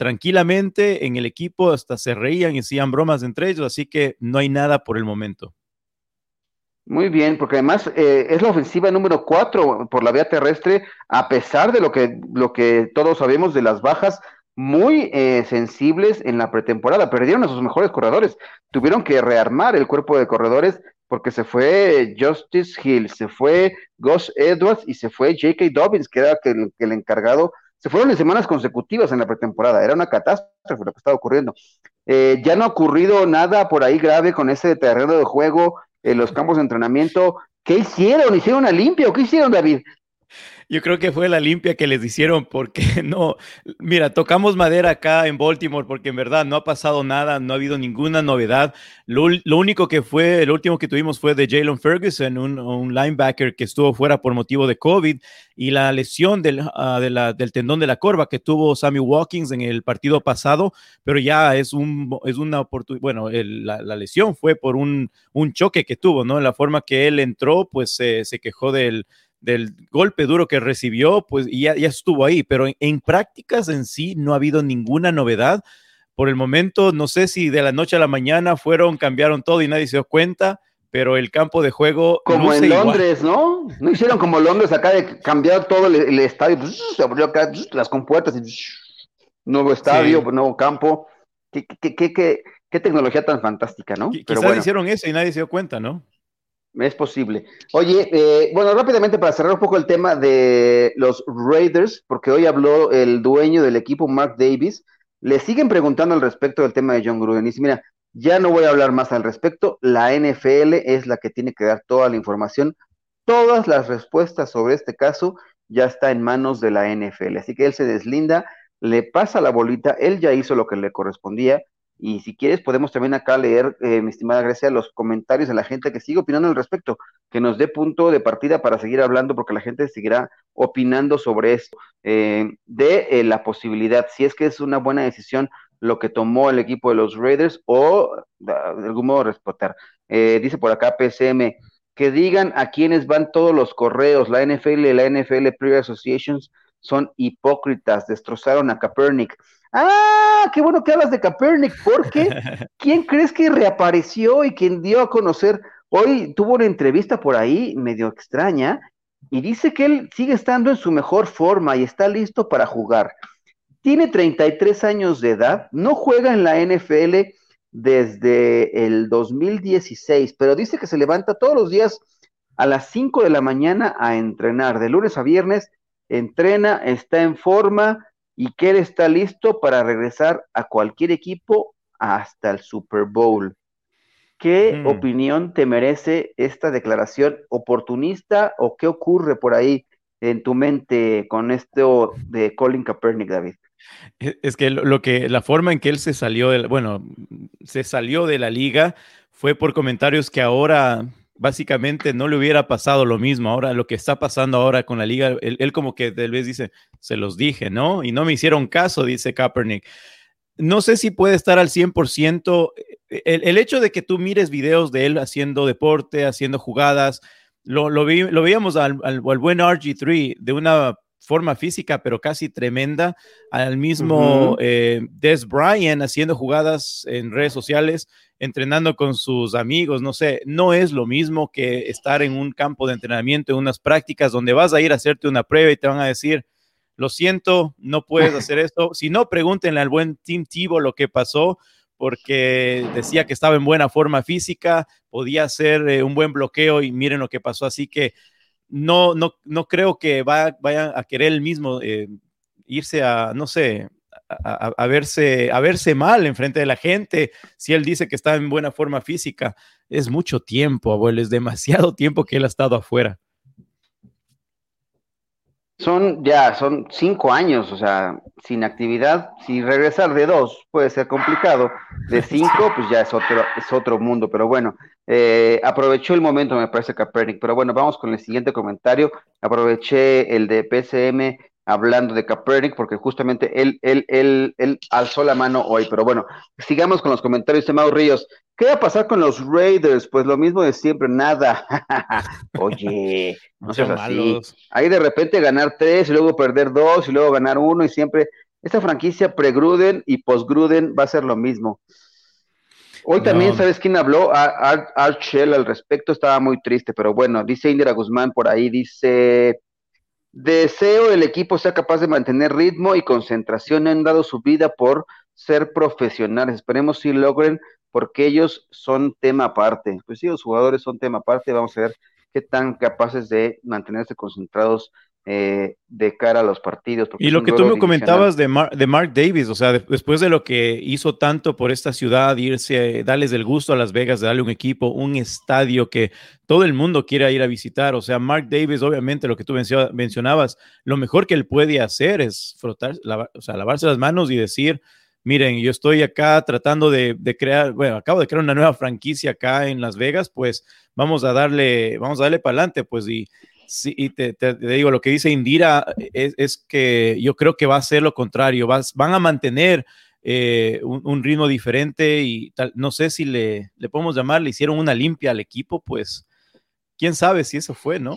tranquilamente en el equipo, hasta se reían y hacían bromas entre ellos, así que no hay nada por el momento. Muy bien, porque además eh, es la ofensiva número cuatro por la vía terrestre, a pesar de lo que, lo que todos sabemos de las bajas muy eh, sensibles en la pretemporada, perdieron a sus mejores corredores, tuvieron que rearmar el cuerpo de corredores porque se fue Justice Hill, se fue Gus Edwards y se fue J.K. Dobbins, que era el, el encargado, se fueron en semanas consecutivas en la pretemporada, era una catástrofe lo que estaba ocurriendo. Eh, ya no ha ocurrido nada por ahí grave con ese terreno de juego en los campos de entrenamiento. ¿Qué hicieron? ¿Hicieron una limpia o qué hicieron, David? Yo creo que fue la limpia que les hicieron porque (laughs) no, mira, tocamos madera acá en Baltimore porque en verdad no ha pasado nada, no ha habido ninguna novedad. Lo, único que fue, el último que tuvimos fue de Jalen Ferguson, un, linebacker que estuvo fuera por motivo de COVID y la lesión del, ah, del tendón de la corva que tuvo Sammy Watkins en el partido pasado, pero ya es, un, es una oportunidad, bueno, la, lesión fue por un, un choque que tuvo, ¿no? La forma que él entró, pues se quejó del del golpe duro que recibió, pues ya, ya estuvo ahí, pero en, prácticas en sí no ha habido ninguna novedad. Por el momento, no sé si de la noche a la mañana fueron, cambiaron todo y nadie se dio cuenta, pero el campo de juego. Como en Londres, ¿no? No hicieron como Londres acá de cambiar todo el, estadio, pues, se abrió acá las compuertas y nuevo estadio, nuevo campo. ¿Qué, qué, qué, qué, tecnología tan fantástica, ¿no? Pero quizás hicieron eso y nadie se dio cuenta, ¿no? Es posible. Oye, eh, bueno, rápidamente para cerrar un poco el tema de los Raiders, porque hoy habló el dueño del equipo, Mark Davis, le siguen preguntando al respecto del tema de John Gruden. Y dice, mira, ya no voy a hablar más al respecto, la NFL es la que tiene que dar toda la información, todas las respuestas sobre este caso ya está en manos de la NFL. Así que él se deslinda, le pasa la bolita, él ya hizo lo que le correspondía, Y si quieres, podemos también acá leer, eh, mi estimada Grecia, los comentarios de la gente que sigue opinando al respecto, que nos dé punto de partida para seguir hablando, porque la gente seguirá opinando sobre esto, eh, de eh, la posibilidad, si es que es una buena decisión lo que tomó el equipo de los Raiders o de algún modo respetar. dice por acá PCM, que digan a quiénes van todos los correos, la NFL y la NFL Player Associations son hipócritas, destrozaron a Kaepernick. Ah, qué bueno que hablas de Kaepernick, porque (laughs) ¿quién crees que reapareció y quien dio a conocer? Hoy tuvo una entrevista por ahí medio extraña y dice que él sigue estando en su mejor forma y está listo para jugar. Tiene 33 años de edad, no juega en la NFL desde el 2016, pero dice que se levanta todos los días a las 5 de la mañana a entrenar, de lunes a viernes, entrena, está en forma, y que él está listo para regresar a cualquier equipo hasta el Super Bowl. ¿Qué mm. opinión te merece esta declaración oportunista o qué ocurre por ahí en tu mente con esto de Colin Kaepernick, David? E, es que lo que la forma en que él se salió de, bueno, se salió de la liga fue por comentarios que ahora básicamente no le hubiera pasado lo mismo. Ahora, lo que está pasando ahora con la liga, él, como que tal vez dice, se los dije, ¿no? Y no me hicieron caso, dice Kaepernick. No sé si puede estar al 100%. El, el hecho de que tú mires videos de él haciendo deporte, haciendo jugadas, lo, lo, lo veíamos al, al, buen RG3 de una forma física, pero casi tremenda, al mismo eh, Des Bryant haciendo jugadas en redes sociales entrenando con sus amigos, no sé, no es lo mismo que estar en un campo de entrenamiento, en unas prácticas donde vas a ir a hacerte una prueba y te van a decir, lo siento, no puedes (laughs) hacer esto. Si no, pregúntenle al buen Tim Tivo lo que pasó, porque decía que estaba en buena forma física, podía hacer eh, un buen bloqueo y miren lo que pasó. Así que no, no, no creo que va, vayan a querer el mismo eh, irse a, no sé, a, verse, a verse mal en frente de la gente. Si él dice que está en buena forma física, es mucho tiempo, abuelo, es demasiado (laughs) tiempo que él ha estado afuera. Son ya, son cinco años, o sea, sin actividad. Si regresar de dos puede ser complicado, de (laughs) cinco, pues ya es otro, es otro mundo. Pero bueno, eh, aprovechó el momento, me parece Kaepernick. Pero bueno, vamos con el siguiente comentario. Aproveché el de PCM hablando de Kaepernick, porque justamente él, él, él, él alzó la mano hoy. Pero bueno, sigamos con los comentarios de Mau Ríos. ¿Qué va a pasar con los Raiders? Pues lo mismo de siempre, nada. (laughs) Oye, no seas así. Ahí de repente ganar tres y luego perder dos y luego ganar uno y siempre. Esta franquicia pre-Gruden y post-Gruden va a ser lo mismo. Hoy también, ¿sabes quién habló? Art, al respecto, estaba muy triste, pero bueno, dice Indira Guzmán por ahí, dice, Deseo el equipo sea capaz de mantener ritmo y concentración. Han dado su vida por ser profesionales. Esperemos si logren, porque ellos son tema aparte. Pues sí, los jugadores son tema aparte. Vamos a ver qué tan capaces de mantenerse concentrados eh, de cara a los partidos. Y lo que tú me comentabas de, de, Mark Davis, o sea, después de lo que hizo tanto por esta ciudad, irse, darles el gusto a Las Vegas de darle un equipo, un estadio que todo el mundo quiere ir a visitar, o sea, Mark Davis, obviamente lo que tú mencionabas, lo mejor que él puede hacer es frotar, o sea, lavarse las manos y decir, miren, yo estoy acá tratando de, de, crear, bueno, acabo de crear una nueva franquicia acá en Las Vegas, pues vamos a darle, vamos a darle para adelante, pues y Sí, y te, digo, lo que dice Indira es, que yo creo que va a ser lo contrario, van a mantener eh, un, ritmo diferente y tal, no sé si le, le podemos llamar, le hicieron una limpia al equipo, pues quién sabe si eso fue, ¿no?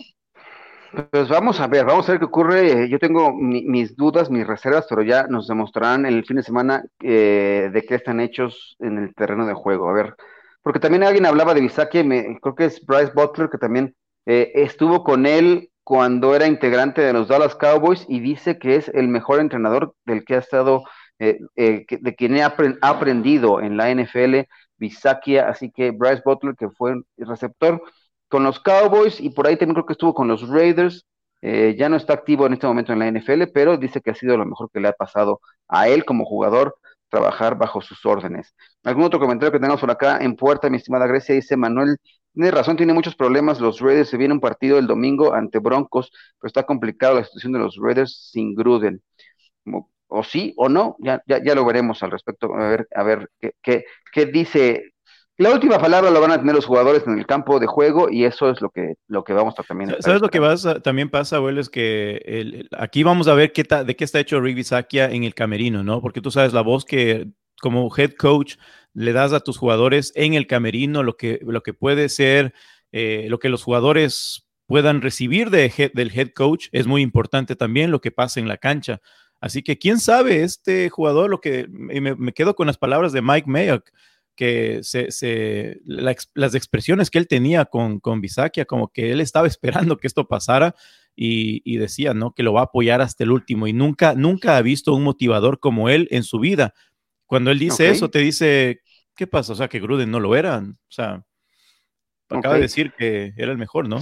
Pues vamos a ver, vamos a ver qué ocurre. Yo tengo mis dudas, mis reservas, pero ya nos demostrarán el fin de semana eh, de qué están hechos en el terreno de juego. A ver, porque también alguien hablaba de Bisaki, creo que es Bryce Butler, que también eh, estuvo con él cuando era integrante de los Dallas Cowboys y dice que es el mejor entrenador del que ha estado, eh, eh, de quien ha, aprendido en la NFL, Bisakia, así que Bryce Butler, que fue receptor con los Cowboys y por ahí también creo que estuvo con los Raiders, ya no está activo en este momento en la NFL, pero dice que ha sido lo mejor que le ha pasado a él como jugador trabajar bajo sus órdenes. ¿Algún otro comentario que tengamos por acá en puerta, mi estimada Grecia? Dice Manuel tiene razón, tiene muchos problemas. Los Raiders se viene un partido el domingo ante Broncos, pero está complicado la situación de los Raiders sin Gruden. o sí o no, ya, ya, ya lo veremos al respecto, a ver, a ver qué, qué, qué dice la última palabra la van a tener los jugadores en el campo de juego y eso es lo que, lo que vamos a también. ¿Sabes lo que también pasa, abuelo? Es que aquí vamos a ver qué de qué está hecho Rick Sakia en el camerino, ¿no? Porque tú sabes la voz que como head coach le das a tus jugadores en el camerino, lo que, lo que puede ser, eh, lo que los jugadores puedan recibir de del head coach es muy importante también lo que pasa en la cancha. Así que quién sabe, este jugador, lo que me, me quedo con las palabras de Mike Mayock que se, las expresiones que él tenía con, con Bisakia, como que él estaba (laughs) esperando que esto pasara y, decía, ¿no? Que lo va a apoyar hasta el último y nunca, nunca ha visto un motivador como él en su vida. Cuando él dice eso, te dice, ¿qué pasa? O sea, que Gruden no lo era. O sea, acaba de decir que era el mejor, ¿no?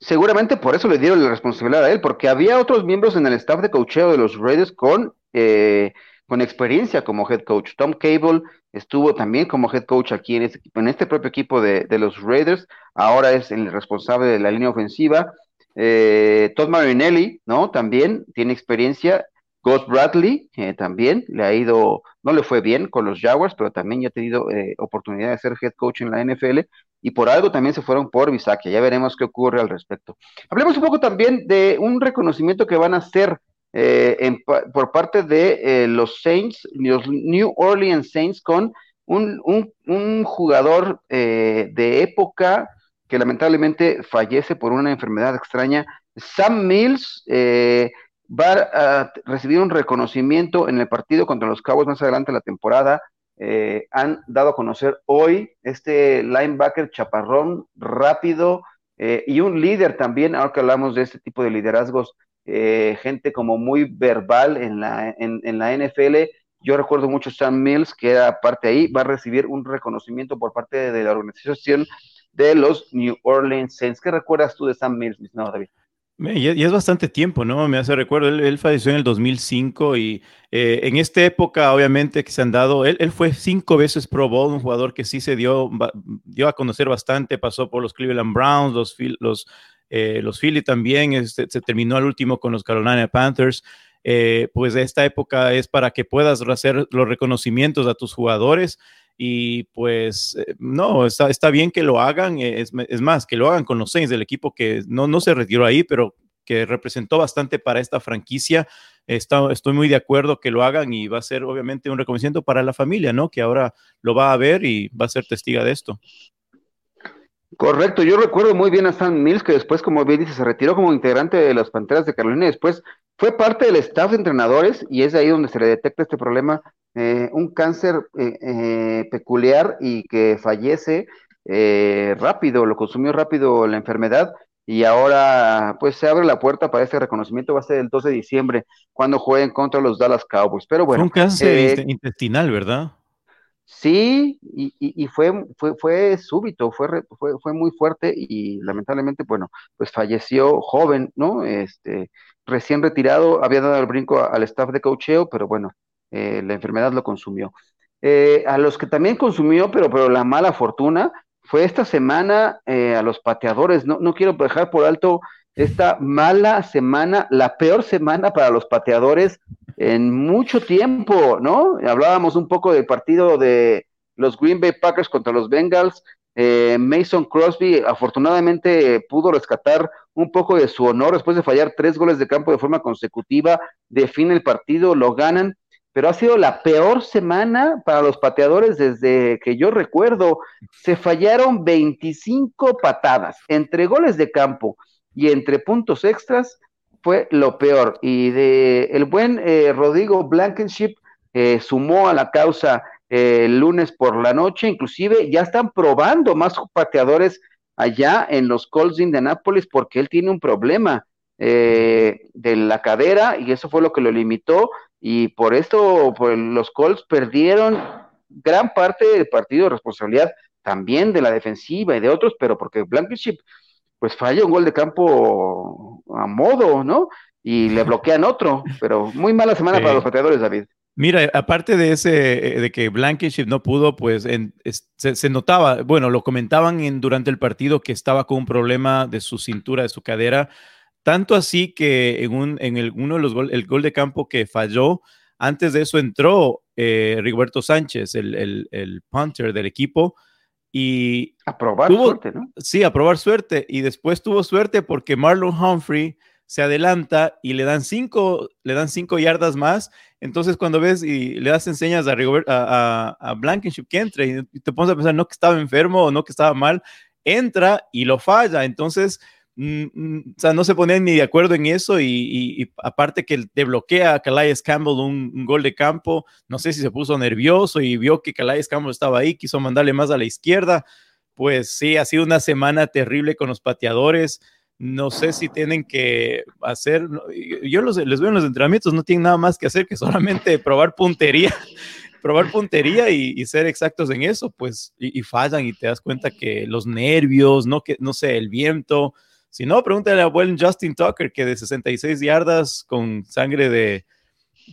seguramente por eso le dieron la responsabilidad a él, porque había otros miembros en el staff de cocheo de los Raiders con... Eh, con experiencia como head coach. Tom Cable estuvo también como head coach aquí en este, en este propio equipo de, los Raiders, ahora es el responsable de la línea ofensiva. Eh, Todd Marinelli, ¿no? También tiene experiencia. Gus Bradley eh, también le ha ido, no le fue bien con los Jaguars, pero también ya ha tenido eh, oportunidad de ser head coach en la NFL y por algo también se fueron por Bisakia. Ya veremos qué ocurre al respecto. Hablemos un poco también de un reconocimiento que van a hacer eh, por parte de eh, los Saints, los New Orleans Saints, con un, jugador eh, de época que lamentablemente fallece por una enfermedad extraña. Sam Mills va a recibir un reconocimiento en el partido contra los Cowboys más adelante en la temporada. han dado a conocer hoy este linebacker chaparrón rápido y un líder también, ahora que hablamos de este tipo de liderazgos eh, gente como muy verbal en la, en, la NFL. Yo recuerdo mucho Sam Mills, que era parte ahí, va a recibir un reconocimiento por parte de la organización de los New Orleans Saints. ¿Qué recuerdas tú de Sam Mills, no, David? Y es bastante tiempo, ¿no? Me hace recuerdo, él, falleció en el 2005 y eh, en esta época, obviamente, que se han dado, él, fue cinco veces Pro Bowl, un jugador que sí se dio, dio a conocer bastante, pasó por los Cleveland Browns, los, los eh, los Philly también, este, se terminó al último con los Carolina Panthers. Eh, pues esta época es para que puedas hacer los reconocimientos a tus jugadores y pues eh, no, está, está, bien que lo hagan, es, más, que lo hagan con los Saints, del equipo que no, no se retiró ahí, pero que representó bastante para esta franquicia. Está, estoy muy de acuerdo que lo hagan y va a ser obviamente un reconocimiento para la familia, ¿no? Que ahora lo va a ver y va a ser testiga de esto. Correcto, yo recuerdo muy bien a Stan Mills, que después, como bien dice, se retiró como integrante de las Panteras de Carolina y después fue parte del staff de entrenadores y es ahí donde se le detecta este problema, eh, un cáncer eh, eh, peculiar y que fallece rápido, lo consumió rápido la enfermedad y ahora pues se abre la puerta para este reconocimiento, va a ser el 12 de diciembre cuando jueguen contra los Dallas Cowboys. Pero bueno. un cáncer intestinal, ¿verdad? Sí, y, fue, fue, fue súbito, fue, fue, fue muy fuerte y lamentablemente, bueno, pues falleció joven, ¿no? Este, recién retirado, había dado el brinco al staff de cocheo, pero bueno, eh, la enfermedad lo consumió. Eh, a los que también consumió, pero, pero la mala fortuna, fue esta semana eh, a los pateadores. No, no quiero dejar por alto esta mala semana, la peor semana para los pateadores en mucho tiempo, ¿no? Hablábamos un poco del partido de los Green Bay Packers contra los Bengals. Eh, Mason Crosby afortunadamente pudo rescatar un poco de su honor después de fallar tres goles de campo de forma consecutiva, define el partido, lo ganan, pero ha sido la peor semana para los pateadores desde que yo recuerdo. Se fallaron 25 patadas entre goles de campo y entre puntos extras fue lo peor. Y de el buen eh, Rodrigo Blankenship eh, sumó a la causa eh, el lunes por la noche, inclusive ya están probando más pateadores allá en los Colts de Indianapolis porque él tiene un problema de la cadera y eso fue lo que lo limitó y por esto los Colts perdieron gran parte del partido de responsabilidad también de la defensiva y de otros, pero porque Blankenship pues falla un gol de campo a modo, ¿no? Y le bloquean otro, pero muy mala semana para los pateadores, David. Mira, aparte de ese, eh, de que Blankenship no pudo, pues se, notaba, bueno, lo comentaban en, durante el partido que estaba con un problema de su cintura, de su cadera, tanto así que en, un, en el, uno de los gol, el gol de campo que falló, Antes de eso entró eh, Rigoberto Sánchez, el, el, punter del equipo, y... A probar suerte, ¿no? Sí, a probar suerte. Y después tuvo suerte porque Marlon Humphrey se adelanta y le dan cinco, le dan cinco yardas más. Entonces, cuando ves y le das enseñas a, a, a, Blankenship que entre y te pones a pensar no que estaba enfermo o no que estaba mal, entra y lo falla. Entonces, o sea, no se ponen ni de acuerdo en eso y, aparte que te bloquea a Calais Campbell un, gol de campo, no sé si se puso nervioso y vio que Calais Campbell estaba ahí, quiso mandarle más a la izquierda. Pues sí, ha sido una semana terrible con los pateadores no sé si tienen que hacer, yo los, les veo en los entrenamientos, no tienen nada más que hacer que (laughs) solamente probar puntería, (laughs) probar puntería y, ser exactos en eso, pues, y, fallan y te das cuenta que los nervios, no, que, no sé, el viento, si no, pregúntale a buen Justin Tucker que de 66 yardas con sangre de,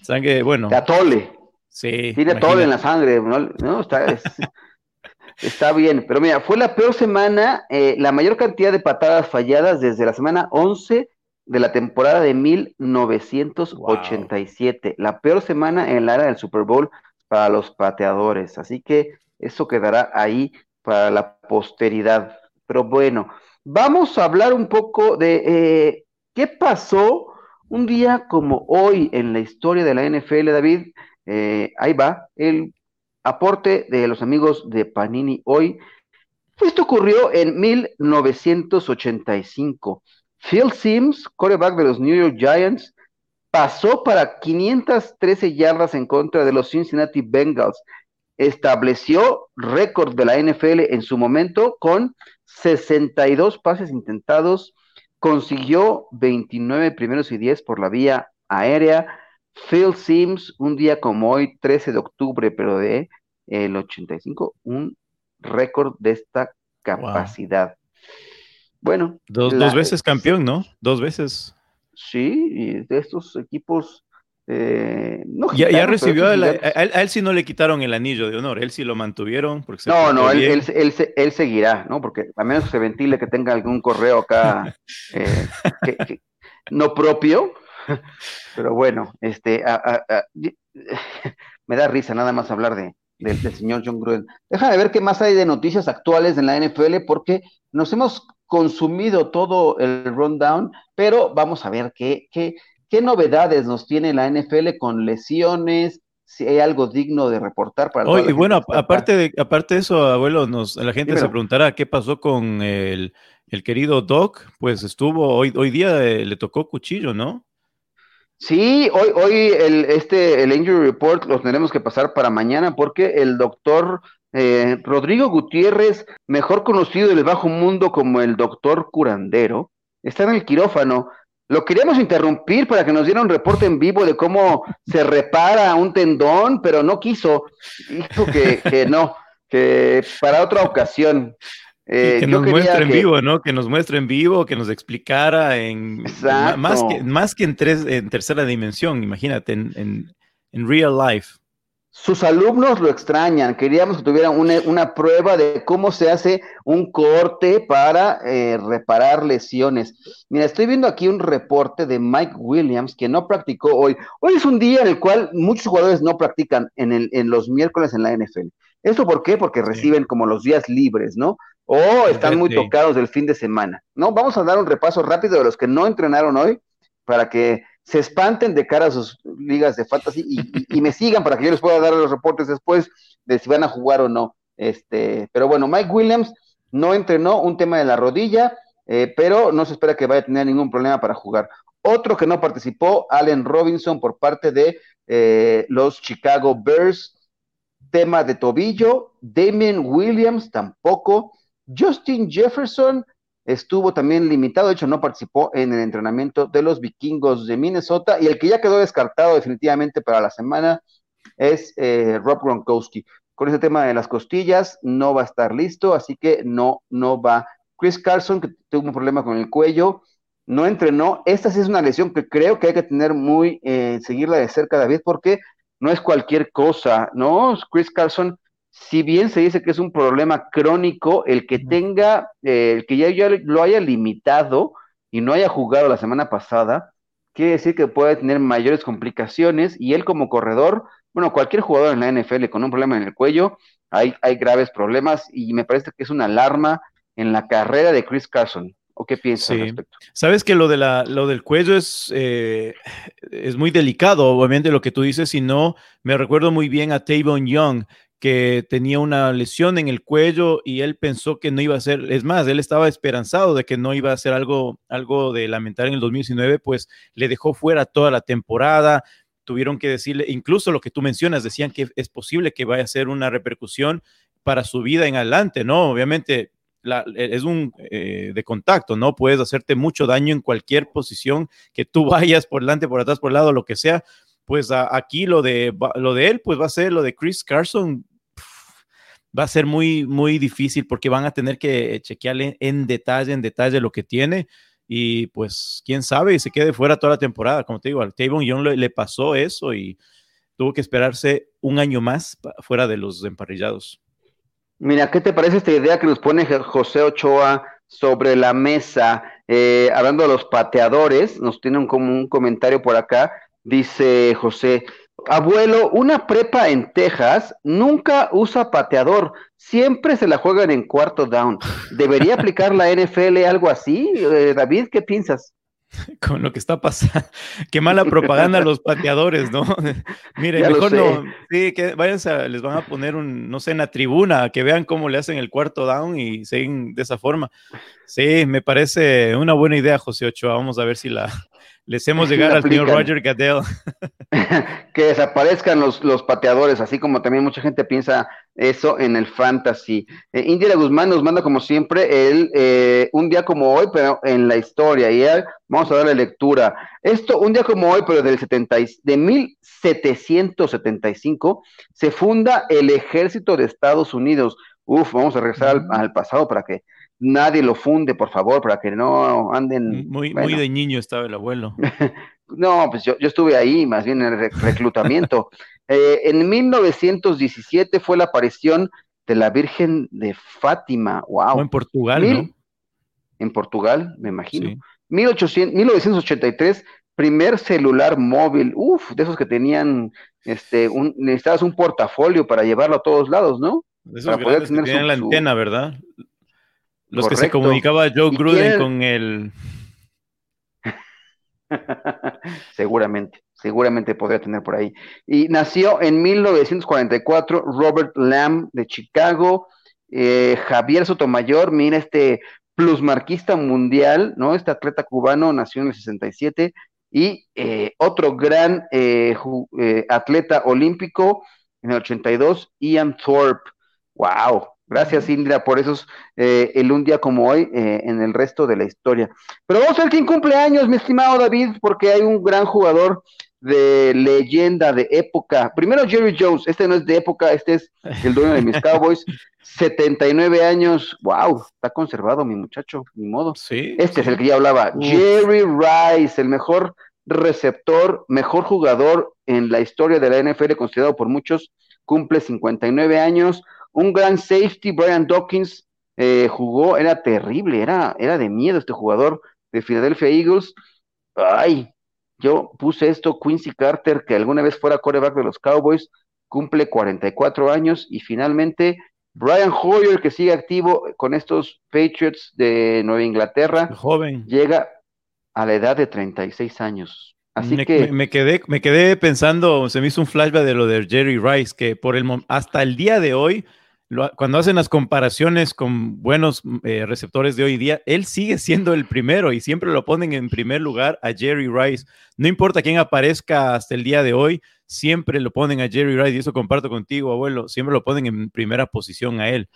sangre, bueno. De atole. Sí. Tiene atole en la sangre, ¿no? Está, (laughs) Está bien, pero mira, fue la peor semana, eh, la mayor cantidad de patadas falladas desde la semana 11 de la temporada de 1987. La peor semana en la era del Super Bowl para los pateadores. Así que eso quedará ahí para la posteridad. Pero bueno, vamos a hablar un poco de eh, qué pasó un día como hoy en la historia de la NFL, David. Eh, ahí va, el aporte de los amigos de Panini hoy. Esto ocurrió en 1985. Phil Sims, quarterback de los New York Giants, pasó para 513 yardas en contra de los Cincinnati Bengals. Estableció récord de la NFL en su momento con 62 pases intentados, consiguió 29 primeros y 10 por la vía aérea, Phil Sims, un día como hoy, 13 de octubre, pero de el 85, un récord de esta capacidad. Bueno. Dos, veces campeón, ¿no? Dos veces. Sí, y de estos equipos. Eh, no ya, recibió, a, él, sí no le quitaron el anillo de honor, él sí lo mantuvieron. Porque no, no, él, él, seguirá, ¿no? Porque a menos que se ventile que tenga algún correo acá (laughs) eh, no propio, pero bueno, este, (laughs) me da risa nada más hablar de, del, señor John Gruden. Déjame ver qué más hay de noticias actuales en la NFL, porque nos hemos consumido todo el rundown, pero vamos a ver qué, qué, qué novedades nos tiene la NFL con lesiones, si hay algo digno de reportar para Hoy, y bueno, aparte de, aparte de eso, abuelo, nos, la gente se preguntará qué pasó con el, el, querido Doc, pues estuvo, hoy, hoy día eh, le tocó cuchillo, ¿no? Sí, hoy, hoy el, este, el Injury Report lo tenemos que pasar para mañana porque el doctor eh, Rodrigo Gutiérrez, mejor conocido del bajo mundo como el doctor curandero, está en el quirófano. Lo queríamos interrumpir para que nos diera un reporte en vivo de cómo se repara un tendón, pero no quiso. Dijo que, que no, que para otra ocasión. Eh, que nos muestre en vivo, ¿no? Que nos muestre en vivo, que nos explicara en más que, más que en, tres, en tercera dimensión, imagínate, en, en, real life. Sus alumnos lo extrañan, queríamos que tuvieran una, prueba de cómo se hace un corte para eh, reparar lesiones. Mira, estoy viendo aquí un reporte de Mike Williams que no practicó hoy. Hoy es un día en el cual muchos jugadores no practican en, el, en los miércoles en la NFL. ¿Esto por qué? Porque reciben como los días libres, ¿no? o están muy tocados del fin de semana. No, vamos a dar un repaso rápido de los que no entrenaron hoy para que se espanten de cara a sus ligas de fantasy y, me sigan para que yo les pueda dar los reportes después de si van a jugar o no. Este, pero bueno, Mike Williams no entrenó un tema de la rodilla, eh, pero no se espera que vaya a tener ningún problema para jugar. Otro que no participó, Allen Robinson por parte de eh, los Chicago Bears, tema de tobillo. Damien Williams tampoco. Justin Jefferson estuvo también limitado, de hecho no participó en el entrenamiento de los vikingos de Minnesota y el que ya quedó descartado definitivamente para la semana es eh, Rob Gronkowski. Con ese tema de las costillas no va a estar listo, así que no, no va. Chris Carson, que tuvo un problema con el cuello, no entrenó. Esta sí es una lesión que creo que hay que tener muy, eh, seguirla de cerca, David, porque no es cualquier cosa, ¿no? Chris Carson si bien se dice que es un problema crónico, el que tenga, eh, el que ya, lo haya limitado y no haya jugado la semana pasada, quiere decir que puede tener mayores complicaciones y él como corredor, bueno, cualquier jugador en la NFL con un problema en el cuello, hay, hay graves problemas y me parece que es una alarma en la carrera de Chris Carson. ¿O qué piensas al respecto? Sabes que lo, de la, lo del cuello es, eh, es muy delicado, obviamente, lo que tú dices, si no, me recuerdo muy bien a Tavon Young, que tenía una lesión en el cuello y él pensó que no iba a ser, es más, él estaba esperanzado de que no iba a ser algo, algo de lamentar en el 2019, pues le dejó fuera toda la temporada, tuvieron que decirle, incluso lo que tú mencionas, decían que es posible que vaya a ser una repercusión para su vida en adelante, ¿no? Obviamente es un eh, de contacto, ¿no? Puedes hacerte mucho daño en cualquier posición que tú (laughs) vayas por delante, por atrás, por el lado, lo que sea. Pues aquí lo de, lo de él, pues va a ser lo de Chris Carson, va a ser muy, muy difícil porque van a tener que chequearle en detalle, en detalle lo que tiene. Y pues, quién sabe, se quede fuera toda la temporada. Como te digo, al Tavon Young le, pasó eso y tuvo que esperarse un año más fuera de los emparrillados. Mira, ¿qué te parece esta idea que nos pone José Ochoa sobre la mesa? Eh, hablando de los pateadores, nos tiene un, como un comentario por acá. Dice José, abuelo, una prepa en Texas nunca usa pateador, siempre se la juegan en cuarto down. ¿Debería aplicar la NFL algo así? Eh, David, ¿qué piensas? (laughs) con lo que está pasando. Qué mala propaganda los pateadores, ¿no? (laughs) Mire, mejor no. Sí, que váyanse, les van a poner un, no sé, en la tribuna, que vean cómo le hacen el cuarto down y siguen de esa forma. Sí, me parece una buena idea, José Ochoa. Vamos a ver si la, les hemos llegar al señor Roger Goodell. (laughs) que desaparezcan los, los pateadores, así como también mucha gente piensa eso en el fantasy. Eh, Indira Guzmán nos manda como siempre el eh, un día como hoy, pero en la historia. Y vamos a darle lectura. Esto, un día como hoy, pero del 70, de 1775, se funda el ejército de Estados Unidos. Uf, vamos a regresar al, al pasado para que nadie lo funde, por favor, para que no anden. Muy, muy de niño estaba el abuelo. (laughs) no, pues yo, yo, estuve ahí, más bien en el reclutamiento. (laughs) eh, en 1917 fue la aparición de la Virgen de Fátima. ¡Wow! en Portugal, ¿no? En Portugal, me imagino. 1800, 1983, primer celular móvil. Uf, de esos que tenían, este, un, necesitabas un portafolio para llevarlo a todos lados, ¿no? De esos para poder tener que su, la antena, ¿verdad? Los que se comunicaba Joe Gruden con el. (laughs) seguramente, seguramente podría tener por ahí. Y nació en 1944 Robert Lamb de Chicago, eh, Javier Sotomayor, mira este plusmarquista mundial, ¿no? Este atleta cubano nació en el 67 y eh, otro gran eh, eh, atleta olímpico en el 82, Ian Thorpe. ¡Wow! Gracias, Indra, por esos, eh, el un día como hoy, eh, en el resto de la historia. Pero vamos a ver quién cumple años, mi estimado David, porque hay un gran jugador de leyenda, de época. Primero Jerry Jones, este no es de época, este es el dueño de mis (laughs) Cowboys, 79 años, wow, está conservado mi muchacho, ni modo. Sí. Este es el que ya hablaba, Jerry Rice, el mejor receptor, mejor jugador en la historia de la NFL, considerado por muchos, cumple 59 años un gran safety, Brian Dawkins, eh, jugó, era terrible, era, era de miedo este jugador de Philadelphia Eagles. Ay, yo puse esto, Quincy Carter, que alguna vez fuera coreback de los Cowboys, cumple 44 años y finalmente Brian Hoyer, que sigue activo con estos Patriots de Nueva Inglaterra, joven, llega a la edad de 36 años. Así me, que me, quedé, me quedé pensando, se me hizo un flashback de lo de Jerry Rice, que por el hasta el día de hoy cuando hacen las comparaciones con buenos eh, receptores de hoy día, él sigue siendo el primero y siempre lo ponen en primer lugar a Jerry Rice. No importa quién aparezca hasta el día de hoy, siempre lo ponen a Jerry Rice y eso comparto contigo, abuelo, siempre lo ponen en primera posición a él.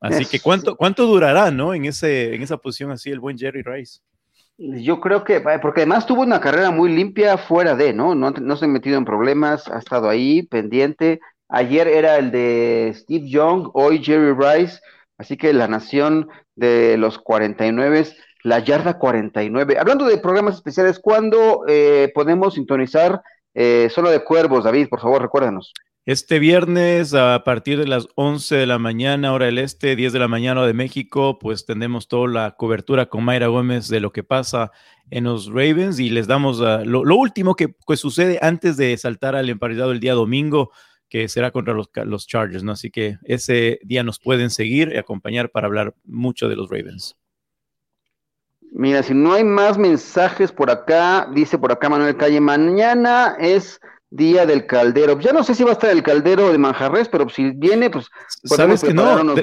Así que cuánto, cuánto durará, ¿no? En, ese, en esa posición así el buen Jerry Rice. Yo creo que, porque además tuvo una carrera muy limpia fuera de, ¿no? No, no se ha metido en problemas, ha estado ahí pendiente, Ayer era el de Steve Young, hoy Jerry Rice. Así que la nación de los 49, la yarda 49. Hablando de programas especiales, ¿cuándo eh, podemos sintonizar eh, Solo de Cuervos, David? Por favor, recuérdanos. Este viernes a partir de las 11 de la mañana, hora del este, 10 de la mañana, de México, pues tenemos toda la cobertura con Mayra Gómez de lo que pasa en los Ravens y les damos uh, lo, último que pues, sucede antes de saltar al emparejado el día domingo, que será contra los, los Chargers, ¿no? Así que ese día nos pueden seguir y acompañar para hablar mucho de los Ravens. Mira, si no hay más mensajes por acá, dice por acá Manuel Calle, mañana es día del caldero. Ya no sé si va a estar el caldero de Manjarres, pero si viene, pues. Sabes que no. Unos...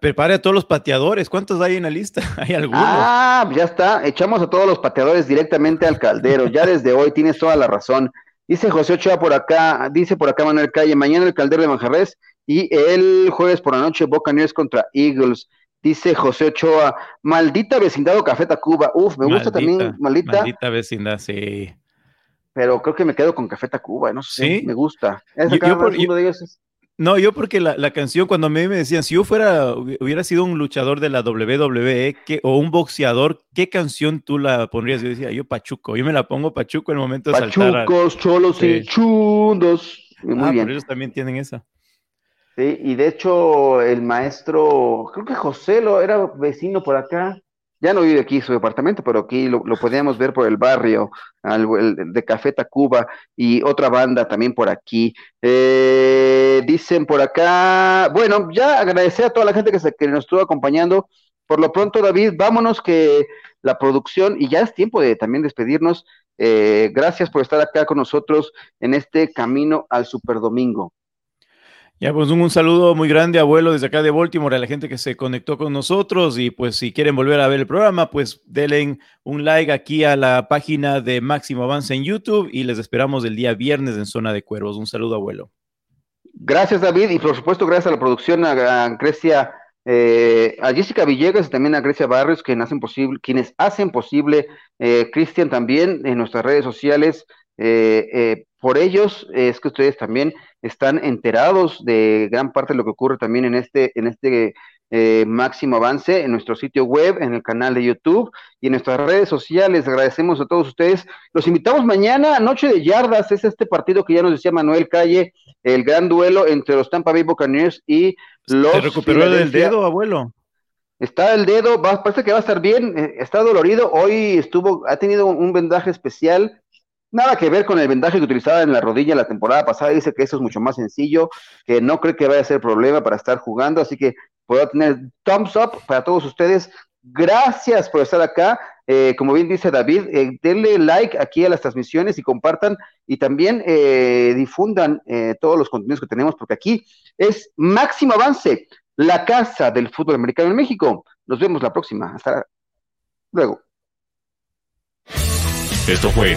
prepare a todos los pateadores. ¿Cuántos hay en la lista? (laughs) Hay algunos. Ah, ya está. Echamos a todos los pateadores directamente al caldero. ya desde hoy tienes toda la razón. Dice José Ochoa por acá, dice por acá Manuel Calle, mañana el caldero de Manjarres y el jueves por la noche Boca News contra Eagles. Dice José Ochoa, maldita vecindad o Café Tacuba. Uf, me maldita, gusta también, maldita. Maldita vecindad, sí pero creo que me quedo con Café Tacuba, no sé, me gusta. Yo, yo por, yo, no, yo porque la, la, canción, cuando a mí me decían, si yo fuera, hubiera sido un luchador de la WWE que, o un boxeador, ¿qué canción tú la pondrías? Yo decía, yo Pachuco, yo me la pongo Pachuco en el momento de Pachucos, saltar. Pachucos, cholos y chundos. Muy ah, bien. Pero ellos también tienen esa. Sí, y de hecho el maestro, creo que José lo era vecino por acá, ya no vive aquí su departamento, pero aquí lo, podíamos ver por el barrio al, de Café Tacuba y otra banda también por aquí. Eh, dicen por acá, bueno, ya agradecer a toda la gente que, se, nos estuvo acompañando. Por lo pronto, David, vámonos que la producción, y ya es tiempo de también despedirnos. Eh, gracias por estar acá con nosotros en este camino al Superdomingo. Ya, pues un, saludo muy grande, abuelo, desde acá de Baltimore, a la gente que se conectó con nosotros. Y pues si quieren volver a ver el programa, pues denle un like aquí a la página de Máximo Avance en YouTube y les esperamos el día viernes en Zona de Cuervos. Un saludo, abuelo. Gracias, David, y por supuesto, gracias a la producción, a, a Grecia, eh, a Jessica Villegas y también a Grecia Barrios, quienes hacen posible, quienes hacen posible, eh, Cristian también en nuestras redes sociales. Eh, por ellos es que ustedes también están enterados de gran parte de lo que ocurre también en este, en este eh, máximo avance en nuestro sitio web, en el canal de YouTube y en nuestras redes sociales. Agradecemos a todos ustedes. Los invitamos mañana, Noche de Yardas, es este partido que ya nos decía Manuel Calle, el gran duelo entre los Tampa Bay Buccaneers y los. ¿Se recuperó del dedo, abuelo? Está el dedo, va, parece que va a estar bien, eh, está dolorido. Hoy estuvo, ha tenido un vendaje especial Nada que ver con el vendaje que utilizaba en la rodilla la temporada pasada. Dice que eso es mucho más sencillo, que no cree que vaya a ser problema para estar jugando. Así que puedo tener thumbs up para todos ustedes. Gracias por estar acá. Eh, como bien dice David, eh, denle like aquí a las transmisiones y compartan y también eh, difundan todos los contenidos que tenemos, porque aquí es máximo avance, la casa del fútbol americano en México. Nos vemos la próxima. Hasta luego. Esto fue